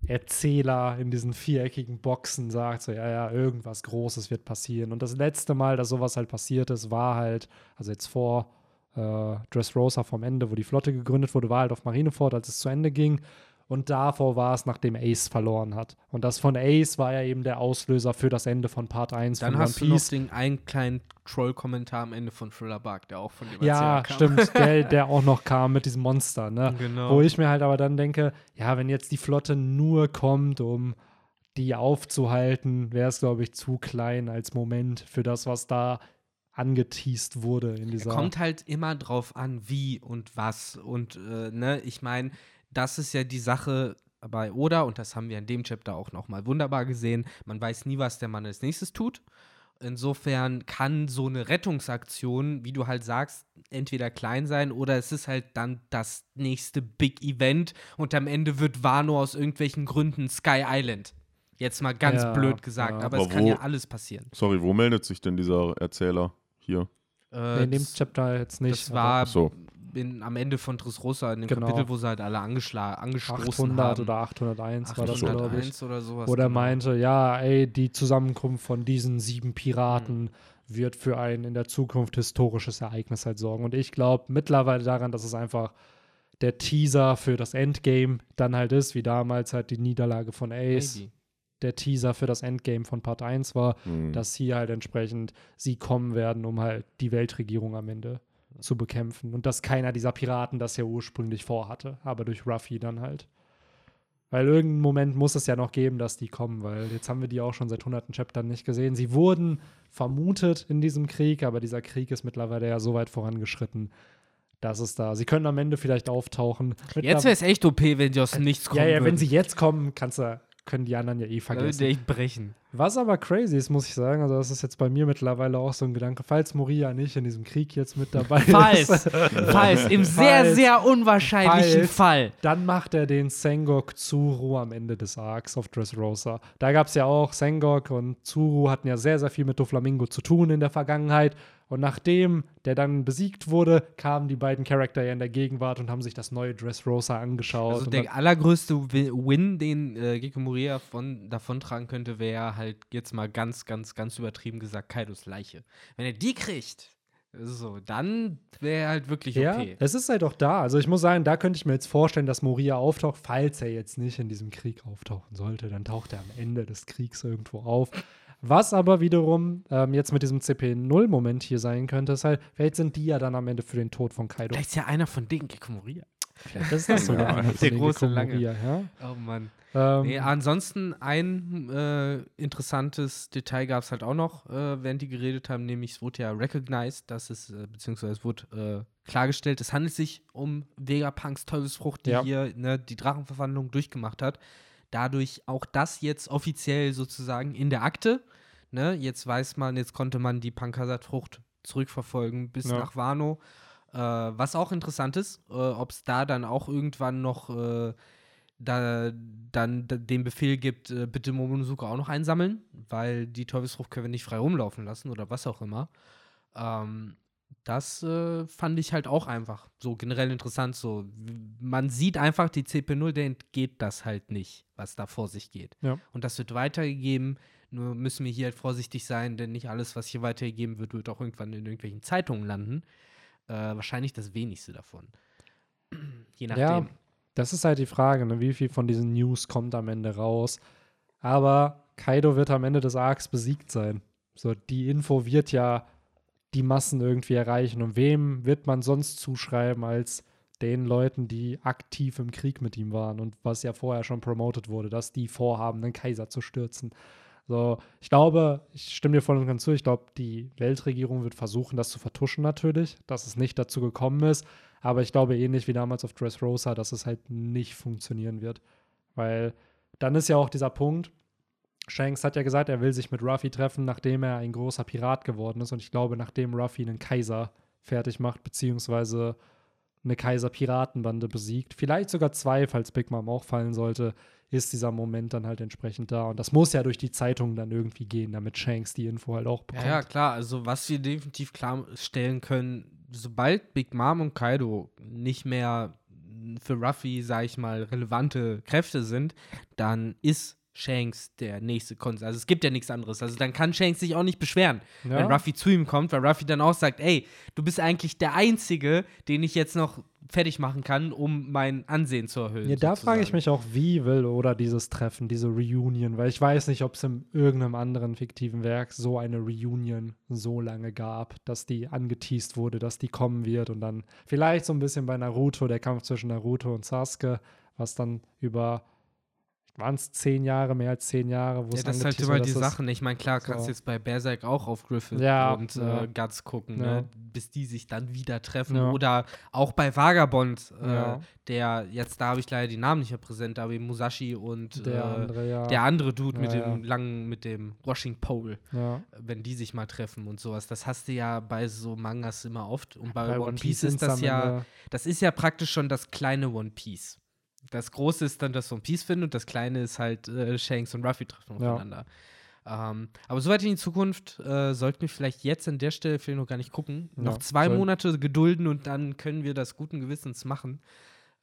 Erzähler in diesen viereckigen Boxen sagt, so, ja, ja, irgendwas Großes wird passieren. Und das letzte Mal, dass sowas halt passiert ist, war halt, also jetzt vor äh, Dressrosa vom Ende, wo die Flotte gegründet wurde, war halt auf Marineford, als es zu Ende ging. Und davor war es, nachdem Ace verloren hat. Und das von Ace war ja eben der Auslöser für das Ende von Part 1 Dann von hast One Piece. du noch den einen kleinen Troll-Kommentar am Ende von Thriller Bark, der auch von dem Ja, kam. stimmt, der, der auch noch kam mit diesem Monster, ne? Genau. Wo ich mir halt aber dann denke, ja, wenn jetzt die Flotte nur kommt, um die aufzuhalten, wäre es, glaube ich, zu klein als Moment für das, was da angeteased wurde in dieser. Kommt halt immer drauf an, wie und was. Und äh, ne, ich meine, das ist ja die Sache bei Oda, und das haben wir in dem Chapter auch nochmal wunderbar gesehen. Man weiß nie, was der Mann als nächstes tut. Insofern kann so eine Rettungsaktion, wie du halt sagst, entweder klein sein oder es ist halt dann das nächste Big Event und am Ende wird Wano aus irgendwelchen Gründen Sky Island. Jetzt mal ganz ja, blöd gesagt, ja. aber, aber, es kann ja alles passieren. Sorry, wo meldet sich denn dieser Erzähler? Hier. Äh, nee, in dem Chapter jetzt nicht. Das war so. in, am Ende von Dressrosa, in dem genau. Kapitel, wo sie halt alle angestoßen 800 haben. oder 801 801 war das, glaube ich. oder sowas. Oder genau. meinte, ja, ey, die Zusammenkunft von diesen sieben Piraten mhm. wird für ein in der Zukunft historisches Ereignis halt sorgen. Und ich glaube mittlerweile daran, dass es einfach der Teaser für das Endgame dann halt ist, wie damals halt die Niederlage von Ace. Maybe der Teaser für das Endgame von Part 1 war, mhm. dass hier halt entsprechend sie kommen werden, um halt die Weltregierung am Ende zu bekämpfen. Und dass keiner dieser Piraten das ja ursprünglich vorhatte, aber durch Ruffy dann halt. Weil irgendeinen Moment muss es ja noch geben, dass die kommen, weil jetzt haben wir die auch schon seit hunderten Chaptern nicht gesehen. Sie wurden vermutet in diesem Krieg, aber dieser Krieg ist mittlerweile ja so weit vorangeschritten, dass es da. Sie können am Ende vielleicht auftauchen. Jetzt wäre es echt OP, wenn die aus dem Nichts kommen. Ja, ja, würden. wenn sie jetzt kommen, kannst du können die anderen ja eh vergessen. Würde ich brechen. Was aber crazy ist, muss ich sagen, also das ist jetzt bei mir mittlerweile auch so ein Gedanke, falls Moria nicht in diesem Krieg jetzt mit dabei falls, ist. falls, im sehr, falls, sehr unwahrscheinlichen falls, Fall. Dann macht er den Sengok Zuru am Ende des Arcs auf Dressrosa. Da gab es ja auch, Sengok und Zuru hatten ja sehr, sehr viel mit Doflamingo zu tun in der Vergangenheit. Und nachdem der dann besiegt wurde, kamen die beiden Charakter ja in der Gegenwart und haben sich das neue Dressrosa angeschaut. Also der allergrößte Win, den äh, Gekko Moria von, davontragen könnte, wäre halt jetzt mal ganz, ganz, ganz übertrieben gesagt Kaidos Leiche. Wenn er die kriegt, so, dann wäre er halt wirklich okay. Ja, es ist halt auch da. Also ich muss sagen, da könnte ich mir jetzt vorstellen, dass Moria auftaucht, falls er jetzt nicht in diesem Krieg auftauchen sollte. Dann taucht er am Ende des Kriegs irgendwo auf. Was aber wiederum ähm, jetzt mit diesem CP0-Moment hier sein könnte, ist halt, vielleicht sind die ja dann am Ende für den Tod von Kaido. Vielleicht ist ja einer von denen Gekomoria. Vielleicht ist das sogar einer von der große Lange. Ja? Oh Mann. Ähm, nee, ansonsten ein äh, interessantes Detail gab es halt auch noch, äh, während die geredet haben, nämlich es wurde ja recognized, dass es, äh, beziehungsweise es wurde äh, klargestellt, es handelt sich um Vegapunks Teufelsfrucht, die ja. hier ne, die Drachenverwandlung durchgemacht hat. Dadurch auch das jetzt offiziell sozusagen in der Akte. Ne? Jetzt weiß man, jetzt konnte man die Pankasat-Frucht zurückverfolgen bis ja. nach Wano. Äh, was auch interessant ist, äh, ob es da dann auch irgendwann noch äh, da, dann den Befehl gibt, äh, bitte Momonosuke auch noch einsammeln, weil die Teufelsfrucht können wir nicht frei rumlaufen lassen oder was auch immer. Ähm, das äh, fand ich halt auch einfach so generell interessant. So, man sieht einfach, die CP0, der entgeht das halt nicht, was da vor sich geht. Ja. Und das wird weitergegeben. Nur müssen wir hier halt vorsichtig sein, denn nicht alles, was hier weitergegeben wird, wird auch irgendwann in irgendwelchen Zeitungen landen. Äh, wahrscheinlich das wenigste davon. Je nachdem. Ja, das ist halt die Frage, ne? wie viel von diesen News kommt am Ende raus. Aber Kaido wird am Ende des Arcs besiegt sein. So, die Info wird ja die Massen irgendwie erreichen. Und wem wird man sonst zuschreiben als den Leuten, die aktiv im Krieg mit ihm waren und was ja vorher schon promoted wurde, dass die vorhaben, den Kaiser zu stürzen. So, ich glaube, ich stimme dir voll und ganz zu, ich glaube, die Weltregierung wird versuchen, das zu vertuschen natürlich, dass es nicht dazu gekommen ist. Aber ich glaube ähnlich wie damals auf Dressrosa, dass es halt nicht funktionieren wird. Weil dann ist ja auch dieser Punkt, Shanks hat ja gesagt, er will sich mit Ruffy treffen, nachdem er ein großer Pirat geworden ist. Und ich glaube, nachdem Ruffy einen Kaiser fertig macht, beziehungsweise eine Kaiser-Piratenbande besiegt, vielleicht sogar zwei, falls Big Mom auch fallen sollte, ist dieser Moment dann halt entsprechend da. Und das muss ja durch die Zeitungen dann irgendwie gehen, damit Shanks die Info halt auch bekommt. Ja, ja, klar. Also, was wir definitiv klarstellen können, sobald Big Mom und Kaido nicht mehr für Ruffy, sag ich mal, relevante Kräfte sind, dann ist Shanks der nächste Konsul. Also es gibt ja nichts anderes. Also dann kann Shanks sich auch nicht beschweren, ja. wenn Ruffy zu ihm kommt, weil Ruffy dann auch sagt, ey, du bist eigentlich der Einzige, den ich jetzt noch fertig machen kann, um mein Ansehen zu erhöhen. Ja, da frage ich mich auch, wie will oder dieses Treffen, diese Reunion, weil ich weiß nicht, ob es in irgendeinem anderen fiktiven Werk so eine Reunion so lange gab, dass die angeteased wurde, dass die kommen wird und dann vielleicht so ein bisschen bei Naruto, der Kampf zwischen Naruto und Sasuke, was dann über waren es zehn Jahre, mehr als zehn Jahre, wo ja, es das ist halt immer die Sache. Ich meine, klar, kannst du jetzt bei Berserk auch auf Griffith ja, und ja. Äh, Guts gucken, ja. ne? bis die sich dann wieder treffen. Oder auch bei Vagabond, äh, der, jetzt da habe ich leider die Namen nicht mehr präsent, aber Musashi und der, äh, andere, der andere Dude mit dem langen, mit dem Washing Pole, wenn die sich mal treffen und sowas. Das hast du ja bei so Mangas immer oft. Und bei, bei One Piece, Piece ist das ja, das ist ja praktisch schon das kleine One Piece. Das Große ist dann das One Piece finden und das Kleine ist halt äh, Shanks und Ruffy treffen aufeinander. Ja. Ähm, aber soweit in die Zukunft äh, sollten wir vielleicht jetzt an der Stelle vielleicht noch gar nicht gucken. Ja, noch zwei soll. Monate gedulden und dann können wir das guten Gewissens machen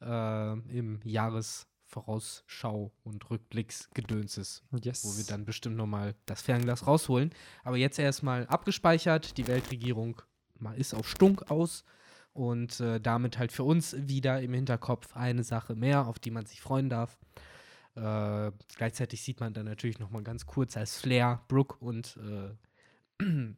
äh, im Jahresvorausschau und Rückblicksgedönses, yes. wo wir dann bestimmt noch mal das Fernglas rausholen. Aber jetzt erstmal abgespeichert. Die Weltregierung ist auf Stunk aus. Und äh, damit halt für uns wieder im Hinterkopf eine Sache mehr, auf die man sich freuen darf. Äh, gleichzeitig sieht man dann natürlich noch mal ganz kurz als Flair, Brooke und äh,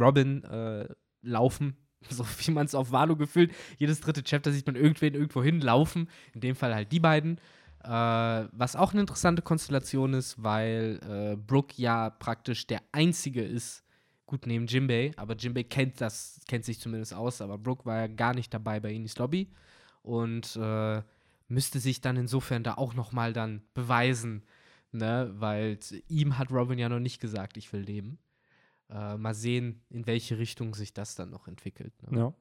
Robin äh, laufen, so wie man es auf Wano gefühlt. Jedes dritte Chapter sieht man irgendwen irgendwo hinlaufen. In dem Fall halt die beiden. Äh, was auch eine interessante Konstellation ist, weil äh, Brooke ja praktisch der einzige ist, gut neben Jimbei, aber Jimbei kennt das, kennt sich zumindest aus, aber Brooke war ja gar nicht dabei bei Inis Lobby und äh, müsste sich dann insofern da auch noch mal dann beweisen, ne, weil ihm hat Robin ja noch nicht gesagt, ich will leben. Äh, mal sehen, in welche Richtung sich das dann noch entwickelt. Ne? Ja.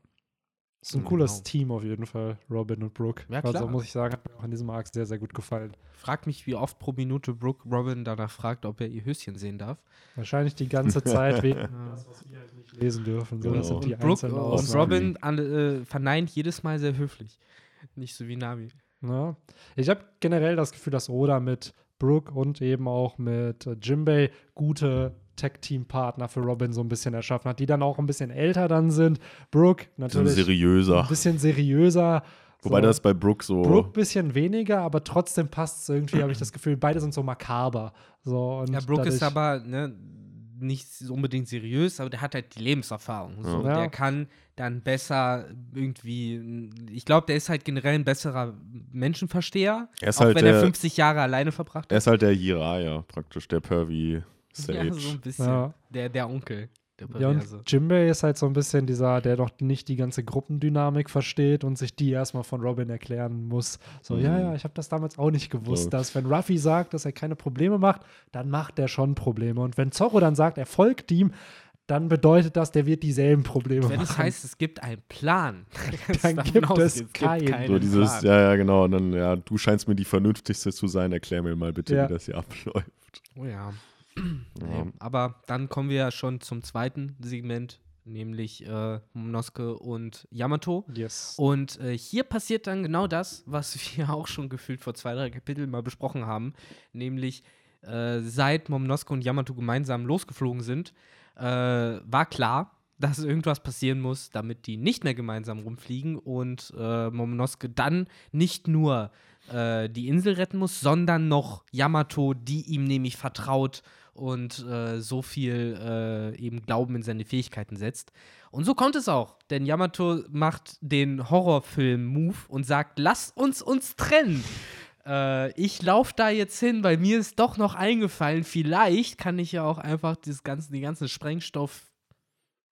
Das ist ein cooles genau. Team auf jeden Fall, Robin und Brooke. Ja, klar. Also muss ich sagen, hat mir auch in diesem Arc sehr, sehr gut gefallen. Frag mich, wie oft pro Minute Brooke Robin danach fragt, ob er ihr Höschen sehen darf. Wahrscheinlich die ganze Zeit, wegen das, was wir halt nicht lesen dürfen. So, genau. das sind die und, Brooke, und Robin an, äh, verneint jedes Mal sehr höflich. Nicht so wie Nami. Ja. Ich habe generell das Gefühl, dass Oda mit Brooke und eben auch mit Jimbei gute Tech-Team-Partner für Robin so ein bisschen erschaffen hat, die dann auch ein bisschen älter dann sind. Brooke natürlich. Ein seriöser. Ein bisschen seriöser. Wobei so. das bei Brooke so. Brooke ein bisschen weniger, aber trotzdem passt es irgendwie, habe ich das Gefühl. Beide sind so makaber. So, ja, Brooke ist aber ne, nicht unbedingt seriös, aber der hat halt die Lebenserfahrung. So. Ja. Der kann dann besser irgendwie. Ich glaube, der ist halt generell ein besserer Menschenversteher. Er ist auch halt wenn der, er 50 Jahre alleine verbracht hat. Er ist halt der Jiraya, praktisch der Pervy. Sage. Ja, so ein bisschen. Ja. Der, der Onkel. Der ja, und Jimbei ist halt so ein bisschen dieser, der doch nicht die ganze Gruppendynamik versteht und sich die erstmal von Robin erklären muss. So, mhm. ja, ja, ich habe das damals auch nicht gewusst, ja. dass wenn Ruffy sagt, dass er keine Probleme macht, dann macht er schon Probleme. Und wenn Zorro dann sagt, er folgt ihm, dann bedeutet das, der wird dieselben Probleme Wenn machen. Wenn es heißt, es gibt einen Plan, dann gibt es keinen. So dieses, Plan. ja, ja, genau. Und dann, ja, du scheinst mir die vernünftigste zu sein, erklär mir mal bitte, ja. wie das hier abläuft. Oh ja. Ja. Aber dann kommen wir ja schon zum zweiten Segment, nämlich äh, Momonosuke und Yamato. Yes. Und äh, hier passiert dann genau das, was wir auch schon gefühlt vor zwei, drei Kapiteln mal besprochen haben, nämlich äh, seit Momonosuke und Yamato gemeinsam losgeflogen sind, äh, war klar, dass irgendwas passieren muss, damit die nicht mehr gemeinsam rumfliegen und äh, Momonosuke dann nicht nur äh, die Insel retten muss, sondern noch Yamato, die ihm nämlich vertraut und äh, so viel äh, eben Glauben in seine Fähigkeiten setzt. Und so kommt es auch, denn Yamato macht den Horrorfilm-Move und sagt, lass uns uns trennen. Äh, ich laufe da jetzt hin, weil mir ist doch noch eingefallen, vielleicht kann ich ja auch einfach das ganze, den ganzen Sprengstoff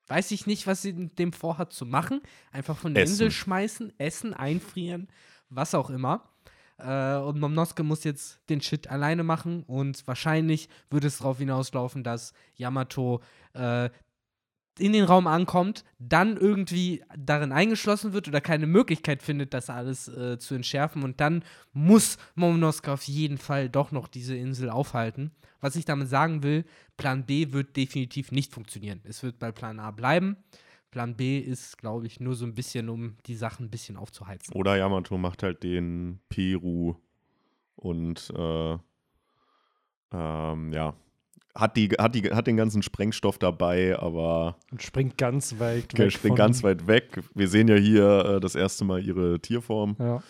Weiß ich nicht, was sie mit dem vorhat zu machen. Einfach von der Essen. Insel schmeißen, essen, einfrieren, was auch immer. Äh, und Momonosuke muss jetzt den Shit alleine machen und wahrscheinlich würde es darauf hinauslaufen, dass Yamato äh, in den Raum ankommt, dann irgendwie darin eingeschlossen wird oder keine Möglichkeit findet, das alles äh, zu entschärfen und dann muss Momonosuke auf jeden Fall doch noch diese Insel aufhalten. Was ich damit sagen will, Plan B wird definitiv nicht funktionieren. Es wird bei Plan A bleiben. Plan B ist, glaube ich, nur so ein bisschen, um die Sachen ein bisschen aufzuheizen. Oder Yamato macht halt den Peru und äh, ähm, ja, hat, die, hat, die, hat den ganzen Sprengstoff dabei, aber Und springt ganz weit okay, weg. springt von- ganz weit weg. Wir sehen ja hier äh, das erste Mal ihre Tierform. Ja.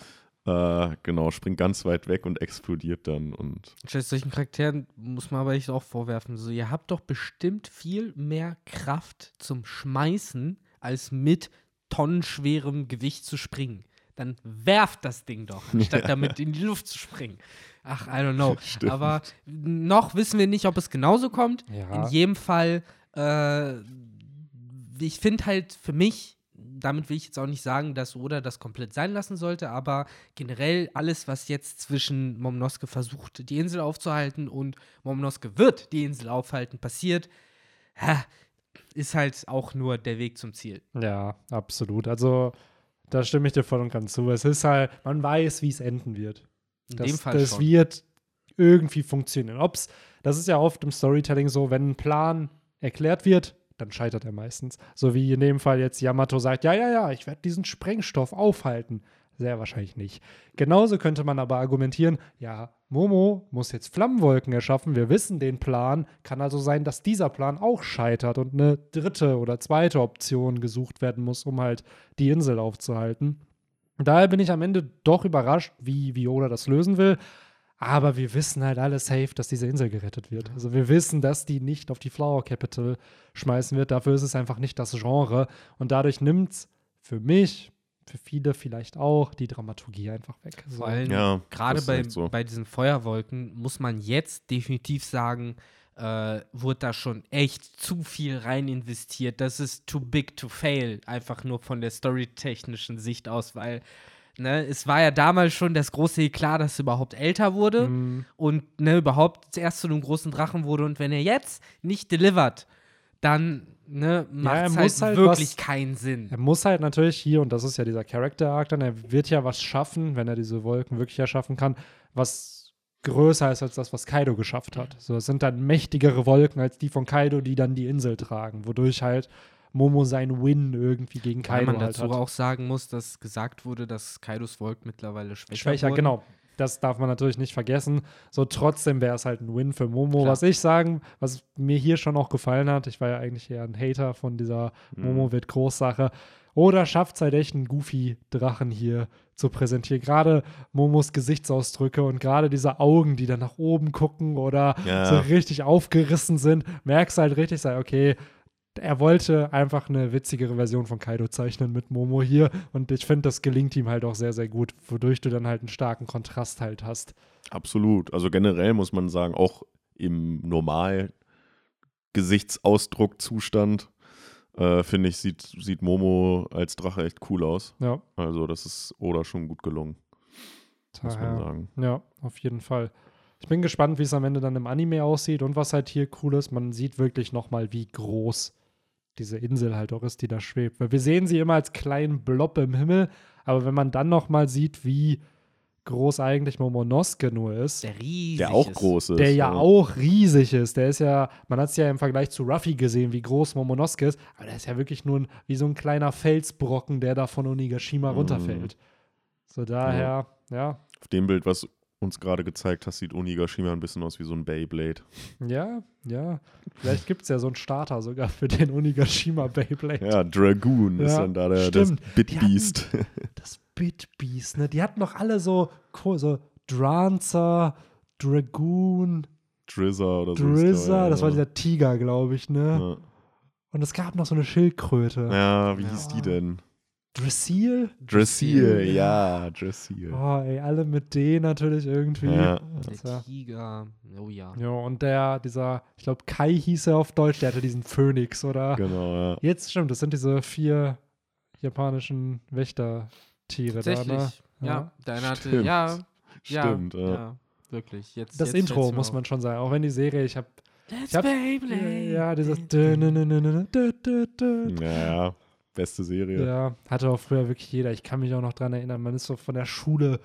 Äh, genau, springt ganz weit weg und explodiert dann. Und solchen Charakteren muss man aber echt auch vorwerfen. So, ihr habt doch bestimmt viel mehr Kraft zum Schmeißen, als mit tonnenschwerem Gewicht zu springen. Dann werft das Ding doch, anstatt damit in die Luft zu springen. Ach, I don't know. Stimmt. Aber noch wissen wir nicht, ob es genauso kommt. Ja. In jedem Fall, äh, ich finde halt für mich, damit will ich jetzt auch nicht sagen, dass Oda das komplett sein lassen sollte, aber generell alles, was jetzt zwischen Momonosuke versucht, die Insel aufzuhalten und Momonosuke wird die Insel aufhalten, passiert, ist halt auch nur der Weg zum Ziel. Ja, absolut. Also, da stimme ich dir voll und ganz zu. Es ist halt, man weiß, wie es enden wird. In das, dem Fall das schon. wird irgendwie funktionieren. Ob's, das ist ja oft im Storytelling so, wenn ein Plan erklärt wird, dann scheitert er meistens. So wie in dem Fall jetzt Yamato sagt, ja, ja, ja, ich werde diesen Sprengstoff aufhalten. Sehr wahrscheinlich nicht. Genauso könnte man aber argumentieren, ja, Momo muss jetzt Flammenwolken erschaffen, wir wissen den Plan, kann also sein, dass dieser Plan auch scheitert und eine dritte oder zweite Option gesucht werden muss, um halt die Insel aufzuhalten. Daher bin ich am Ende doch überrascht, wie Viola das lösen will. Aber wir wissen halt alle safe, dass diese Insel gerettet wird. Also wir wissen, dass die nicht auf die Flower Capital schmeißen wird. Dafür ist es einfach nicht das Genre. Und dadurch nimmt es für mich, für viele vielleicht auch, die Dramaturgie einfach weg. So. Vor allem Ja, gerade bei, so. bei diesen Feuerwolken muss man jetzt definitiv sagen, äh, wurde da schon echt zu viel rein investiert. Das ist too big to fail, einfach nur von der storytechnischen Sicht aus, weil ne, es war ja damals schon das große Eklat, dass er überhaupt älter wurde Mhm. und ne, überhaupt erst zu einem großen Drachen wurde. Und wenn er jetzt nicht delivert, dann ne, macht er es halt, halt wirklich was- keinen Sinn. Er muss halt natürlich hier, und das ist ja dieser Character Arc dann, er wird ja was schaffen, wenn er diese Wolken wirklich erschaffen kann, was größer ist als das, was Kaido geschafft hat. So, es sind dann mächtigere Wolken als die von Kaido, die dann die Insel tragen, wodurch halt Momo seinen Win irgendwie gegen Weil Kaido man halt dazu hat. auch sagen muss, dass gesagt wurde, dass Kaidos Wolken mittlerweile schwächer, Schwächer, wurden. genau. Das darf man natürlich nicht vergessen. So trotzdem wäre es halt ein Win für Momo. Klar. Was ich sagen, was mir hier schon auch gefallen hat, ich war ja eigentlich eher ein Hater von dieser Momo wird Großsache. Oder schafft es halt echt einen Goofy-Drachen hier zu präsentieren. Gerade Momos Gesichtsausdrücke und gerade diese Augen, die dann nach oben gucken oder Ja. so richtig aufgerissen sind, merkst du halt richtig, sei, okay, er wollte einfach eine witzigere Version von Kaido zeichnen mit Momo hier und ich finde, das gelingt ihm halt auch sehr, sehr gut, wodurch du dann halt einen starken Kontrast halt hast. Absolut. Also generell muss man sagen, auch im normal Gesichtsausdruckzustand, äh, finde ich, sieht, sieht Momo als Drache echt cool aus. Ja, Also das ist Oda schon gut gelungen, muss man daher, sagen. ja, auf jeden Fall. Ich bin gespannt, wie es am Ende dann im Anime aussieht und was halt hier cool ist, man sieht wirklich nochmal, wie groß diese Insel halt auch ist, die da schwebt. Weil wir sehen sie immer als kleinen Blob im Himmel, aber wenn man dann nochmal sieht, wie groß eigentlich Momonosuke nur ist, Der riesig Der auch ist. groß ist. der ja also. auch riesig ist. Der ist ja, man hat es ja im Vergleich zu Ruffy gesehen, wie groß Momonosuke ist, aber der ist ja wirklich nur ein, wie so ein kleiner Felsbrocken, der da von Onigashima Mhm. runterfällt. So daher, ja. Auf dem Bild, was uns gerade gezeigt hast, sieht Onigashima ein bisschen aus wie so ein Beyblade. Ja, ja. Vielleicht gibt es ja so einen Starter sogar für den Onigashima Beyblade. Ja, Dragoon ist Ja, dann da der, das stimmt. Bitbeast. Das Bitbeast, ne? Die hatten doch alle so, cool, so Drancer, Dragoon, Drizzer oder so. Drizzer, das war dieser Tiger, glaube ich, ne? Ja. Und es gab noch so eine Schildkröte. Ja, wie Ja. hieß die denn? Dressil? Dressil, ja, Dressil. Oh, ey, alle mit D natürlich irgendwie. Ja. Das Der war- Tiger. Oh ja. Ja, und der, dieser, ich glaube, Kai hieß er auf Deutsch, der hatte diesen Phönix, oder? Genau, ja. Jetzt stimmt, das sind diese vier japanischen Wächtertiere da, ne? Ja, Ja. der eine hatte, Stimmt. ja, ja, Stimmt, ja. ja, wirklich. Jetzt, Das jetzt Intro mir muss man schon sagen, auch wenn die Serie, ich habe Let's ich hab- Beyblade. ja dieses ja, Ja, ja. Beste Serie. ja, hatte auch früher wirklich jeder. Ich kann mich auch noch dran erinnern, man ist so von der Schule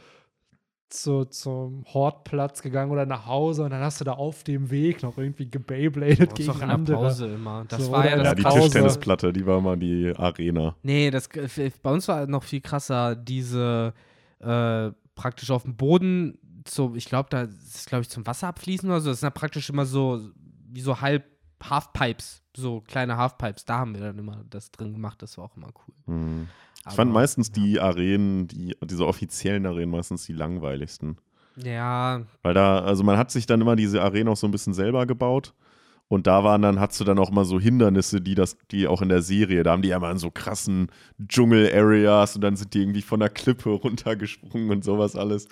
zu, zum Hortplatz gegangen oder nach Hause und dann hast du da auf dem Weg noch irgendwie gebeyblades Oh, gegen auch in der andere. Pause immer. Das So, war ja das Ja, die Pause. Tischtennisplatte, die war mal die Arena. Nee, das, äh, bei uns war noch viel krasser, diese äh, praktisch auf dem Boden, so, ich glaube, da ist, glaube ich, zum Wasser abfließen oder so. Das sind ja praktisch immer so, wie so halb Halfpipes, so kleine Halfpipes. Da haben wir dann immer das drin gemacht, das war auch immer cool. Hm. Ich Aber- fand meistens die Arenen, die, diese offiziellen Arenen meistens die langweiligsten. Ja, Weil da, also man hat sich dann immer diese Arenen auch so ein bisschen selber gebaut. Und da waren dann, hast du dann auch mal so Hindernisse, die das, die auch in der Serie, da haben die ja mal in so krassen Dschungel-Areas und dann sind die irgendwie von der Klippe runtergesprungen und sowas alles.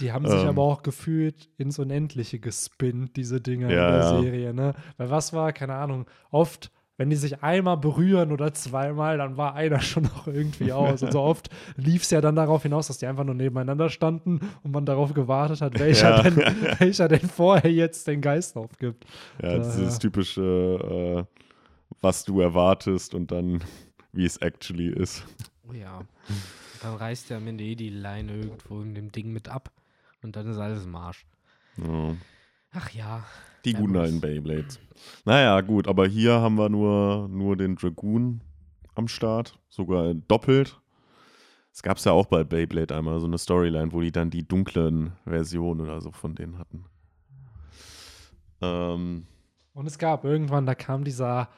Die haben sich Ähm. aber auch gefühlt ins Unendliche gespinnt, diese Dinge Ja, in der ja. Serie, ne? Weil was war, keine Ahnung, oft, wenn die sich einmal berühren oder zweimal, dann war einer schon noch irgendwie aus. Und so oft lief es ja dann darauf hinaus, dass die einfach nur nebeneinander standen und man darauf gewartet hat, welcher, Ja. denn, welcher denn vorher jetzt den Geist aufgibt. Ja, das ist Daher. das typische, äh, was du erwartest und dann, wie es actually ist. oh ja. Dann reißt der am Ende eh die Leine irgendwo in dem Ding mit ab und dann ist alles im Arsch. Ja. Ach ja. Die Ja, guten gut. alten Beyblades. Naja, gut, aber hier haben wir nur, nur den Dragoon am Start, sogar doppelt. Es gab es ja auch bei Beyblade einmal so eine Storyline, wo die dann die dunklen Versionen oder so von denen hatten. Ähm, Und es gab irgendwann, da kam dieser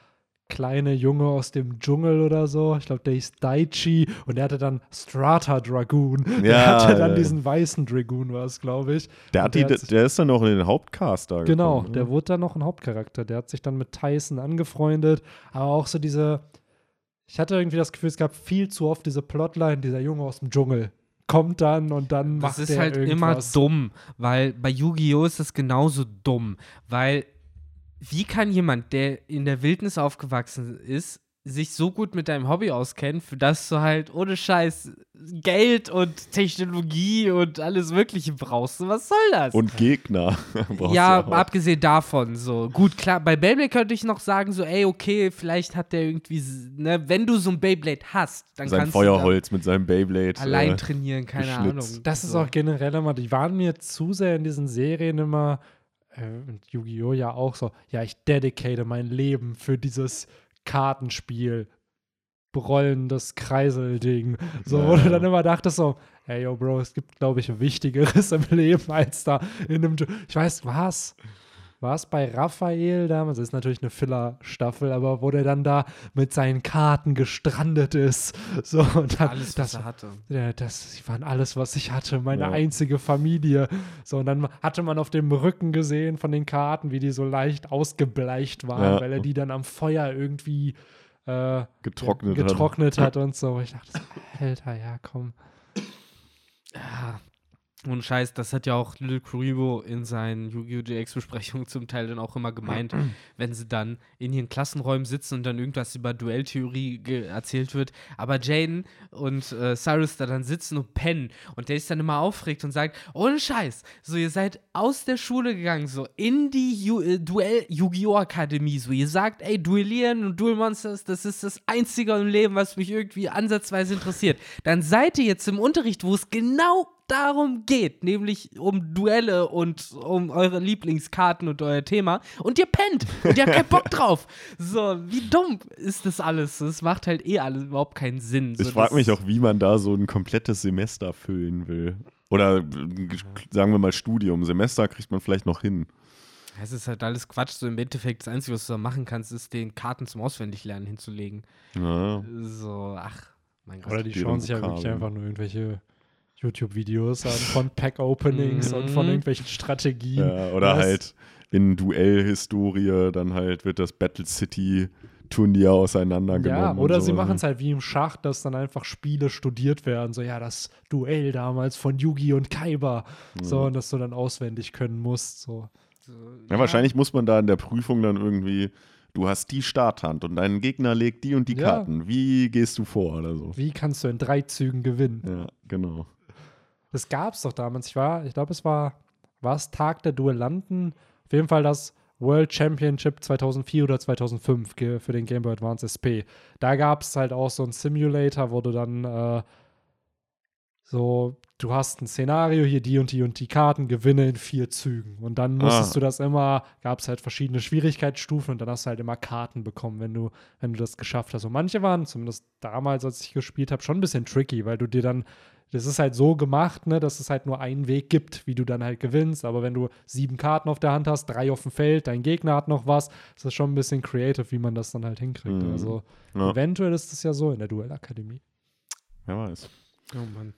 kleine Junge aus dem Dschungel oder so. Ich glaube, der hieß Daichi und der hatte dann Strata Dragoon. der Ja, hatte dann ja. diesen weißen Dragoon, war es, glaube ich. der, hat die, der der, hat sich- ist dann auch in den Hauptcast da Genau, gekommen, ne? der wurde dann noch ein Hauptcharakter. Der hat sich dann mit Tyson angefreundet. Aber auch so diese. Ich hatte irgendwie das Gefühl, es gab viel zu oft diese Plotline, dieser Junge aus dem Dschungel kommt dann und dann Das macht ist der halt irgendwas. immer dumm, weil bei Yu-Gi-Oh! ist das genauso dumm, weil wie kann jemand, der in der Wildnis aufgewachsen ist, sich so gut mit deinem Hobby auskennen, für das du halt ohne Scheiß Geld und Technologie und alles Mögliche brauchst. Was soll das? Und Gegner. brauchst ja, du abgesehen davon, so. Gut, klar, bei Beyblade könnte ich noch sagen, so, ey, okay, vielleicht hat der irgendwie, ne, wenn du so ein Beyblade hast, dann Sein kannst Feuerholz mit seinem Beyblade. du da allein äh, trainieren, keine geschnitzt. Ahnung. Das ist so. auch generell immer, die waren mir zu sehr in diesen Serien immer, äh, und Yu-Gi-Oh! ja auch so, ja, ich dedicate mein Leben für dieses Kartenspiel, rollendes Kreiselding. So, Ja, wo du dann immer dachtest so, hey, yo, Bro, es gibt, glaube ich, Wichtigeres im Leben als da in einem, ich weiß, was? War es bei Raphael damals? Das ist natürlich eine Filler-Staffel, aber wo der dann da mit seinen Karten gestrandet ist. So, und dann, Alles, das, was er hatte. ja, das sie waren alles, was ich hatte, meine Ja. einzige Familie. So, und dann hatte man auf dem Rücken gesehen von den Karten, wie die so leicht ausgebleicht waren, Ja. weil er die dann am Feuer irgendwie äh, getrocknet, ja, hat. getrocknet hat. und so. Ich dachte so, Alter, ja, komm. Ja. Und Scheiß, das hat ja auch Lil Kuribo in seinen Yu-Gi-Oh! GX-Besprechungen zum Teil dann auch immer gemeint, wenn sie dann in ihren Klassenräumen sitzen und dann irgendwas über Duelltheorie erzählt wird. Aber Jaden und äh, Cyrus da dann sitzen und pennen. Und der ist dann immer aufregt und sagt: Ohne Scheiß, so ihr seid aus der Schule gegangen, so in die Ju äh, Duell-Yu-Gi-Oh! Akademie. So ihr sagt, ey, Duellieren und Duel Monsters, das ist das Einzige im Leben, was mich irgendwie ansatzweise interessiert. Dann seid ihr jetzt im Unterricht, wo es genau darum geht, nämlich um Duelle und um eure Lieblingskarten und euer Thema und ihr pennt und ihr habt keinen Bock drauf. So, wie dumm ist das alles? Das macht halt eh alles überhaupt keinen Sinn. So, Ich frage mich auch, wie man da so ein komplettes Semester füllen will. Oder sagen wir mal Studium. Semester kriegt man vielleicht noch hin. Es ist halt alles Quatsch. So im Endeffekt, das Einzige, was du da machen kannst, ist den Karten zum Auswendiglernen hinzulegen. Ja. So, ach, mein Gott. Oder die schauen sich ja wirklich einfach nur irgendwelche YouTube-Videos an von Pack-Openings Mhm. und von irgendwelchen Strategien. Ja, oder Das- halt in Duellhistorie, dann halt wird das Battle City Turnier auseinandergenommen. Ja, oder und sie so, machen es halt wie im Schach, dass dann einfach Spiele studiert werden. So, ja, das Duell damals von Yugi und Kaiba. So, und dass du dann auswendig können musst. So. So, Ja, wahrscheinlich muss man da in der Prüfung dann irgendwie, du hast die Starthand und dein Gegner legt die und die Ja. Karten. Wie gehst du vor oder so? Wie kannst du in drei Zügen gewinnen? Ja, genau. Das gab es doch damals. Ich war, ich glaube, es war, war es Tag der Duellanten. Auf jeden Fall das World Championship 2004 oder 2005 ge- für den Game Boy Advance SP. Da gab es halt auch so einen Simulator, wo du dann äh, so, du hast ein Szenario, hier die und die und die Karten, gewinne in vier Zügen. Und dann musstest Ah. du das immer, gab es halt verschiedene Schwierigkeitsstufen und dann hast du halt immer Karten bekommen, wenn du, wenn du das geschafft hast. Und manche waren, zumindest damals, als ich gespielt habe, schon ein bisschen tricky, weil du dir dann das ist halt so gemacht, ne, dass es halt nur einen Weg gibt, wie du dann halt gewinnst. Aber wenn du sieben Karten auf der Hand hast, drei auf dem Feld, dein Gegner hat noch was, ist das schon ein bisschen creative, wie man das dann halt hinkriegt. Mhm. Also Ja, eventuell ist das ja so in der Duellakademie. wer weiß. Oh Mann.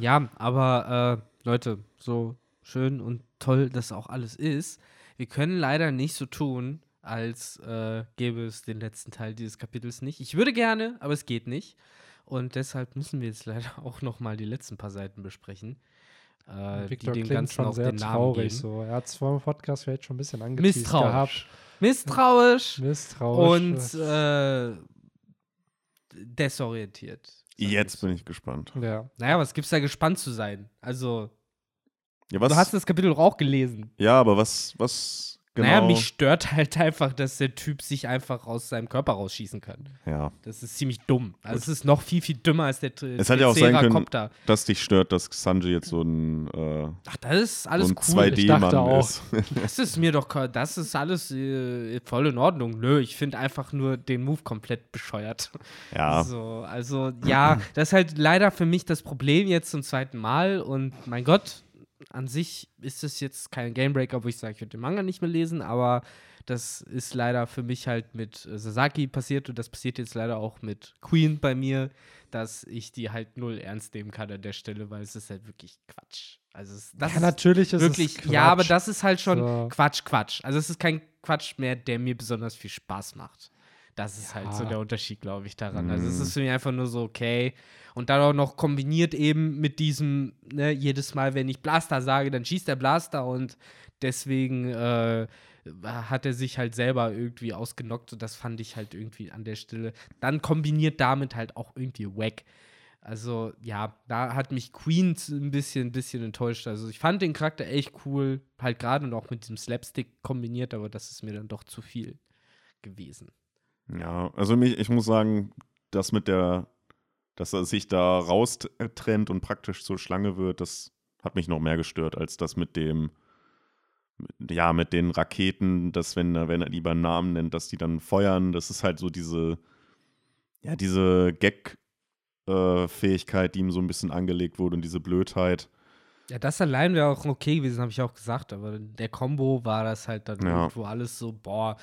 Ja, aber äh, Leute, so schön und toll das auch alles ist, wir können leider nicht so tun, als äh, gäbe es den letzten Teil dieses Kapitels nicht. Ich würde gerne, aber es geht nicht. Und deshalb müssen wir jetzt leider auch noch mal die letzten paar Seiten besprechen. Äh, Victor die dem klingt Ganzen schon auch sehr den Namen traurig geben. so. Er hat es vor dem Podcast vielleicht schon ein bisschen angeteased Misstrauisch. gehabt. Misstrauisch Misstrauisch. und äh, desorientiert. Jetzt ich. bin ich gespannt. ja. Naja, was gibt's da gespannt zu sein? Also, Ja, was, du hast das Kapitel doch auch gelesen. ja aber was, was genau? Naja, mich stört halt einfach, dass der Typ sich einfach aus seinem Körper rausschießen kann. ja, Das ist ziemlich dumm. Also es ist noch viel, viel dümmer als der Es hätte ja auch sein können- dass dich stört, dass Sanji jetzt so ein, äh, Ach, das ist so alles ein cool. Ich dachte 2D-Mann auch. ist. Das ist mir doch, das ist alles äh, voll in Ordnung. Nö, ich finde einfach nur den Move komplett bescheuert. ja, So, also ja, das ist halt leider für mich das Problem jetzt zum zweiten Mal und mein Gott, an sich ist es jetzt kein Gamebreaker, wo ich sage, ich würde den Manga nicht mehr lesen, aber das ist leider für mich halt mit äh, Sasaki passiert und das passiert jetzt leider auch mit Queen bei mir, dass ich die halt null ernst nehmen kann an der Stelle, weil es ist halt wirklich Quatsch. Also es, das ja, ist natürlich ist wirklich, es Quatsch. ja, aber das ist halt schon So. Quatsch, Quatsch. Also es ist kein Quatsch mehr, der mir besonders viel Spaß macht. Das ist halt so Ja. der Unterschied, glaube ich, daran. Also es Mm. ist für mich einfach nur so, okay. Und dann auch noch kombiniert eben mit diesem, ne, jedes Mal, wenn ich Blaster sage, dann schießt der Blaster und deswegen äh, hat er sich halt selber irgendwie ausgenockt und das fand ich halt irgendwie an der Stelle. Dann kombiniert damit halt auch irgendwie wack. Also, ja, da hat mich Queen ein bisschen, ein bisschen enttäuscht. Also, ich fand den Charakter echt cool, halt gerade und auch mit diesem Slapstick kombiniert, aber das ist mir dann doch zu viel gewesen. Ja, also mich, ich muss sagen, das mit der, dass er sich da raustrennt und praktisch zur Schlange wird, das hat mich noch mehr gestört, als das mit dem, ja, mit den Raketen, dass wenn er, wenn er lieber einen Namen nennt, dass die dann feuern, das ist halt so diese, ja, diese Gag-Fähigkeit, die ihm so ein bisschen angelegt wurde und diese Blödheit. Ja, das allein wäre auch okay gewesen, habe ich auch gesagt, aber der Combo war das halt dann Ja. irgendwo alles so, boah,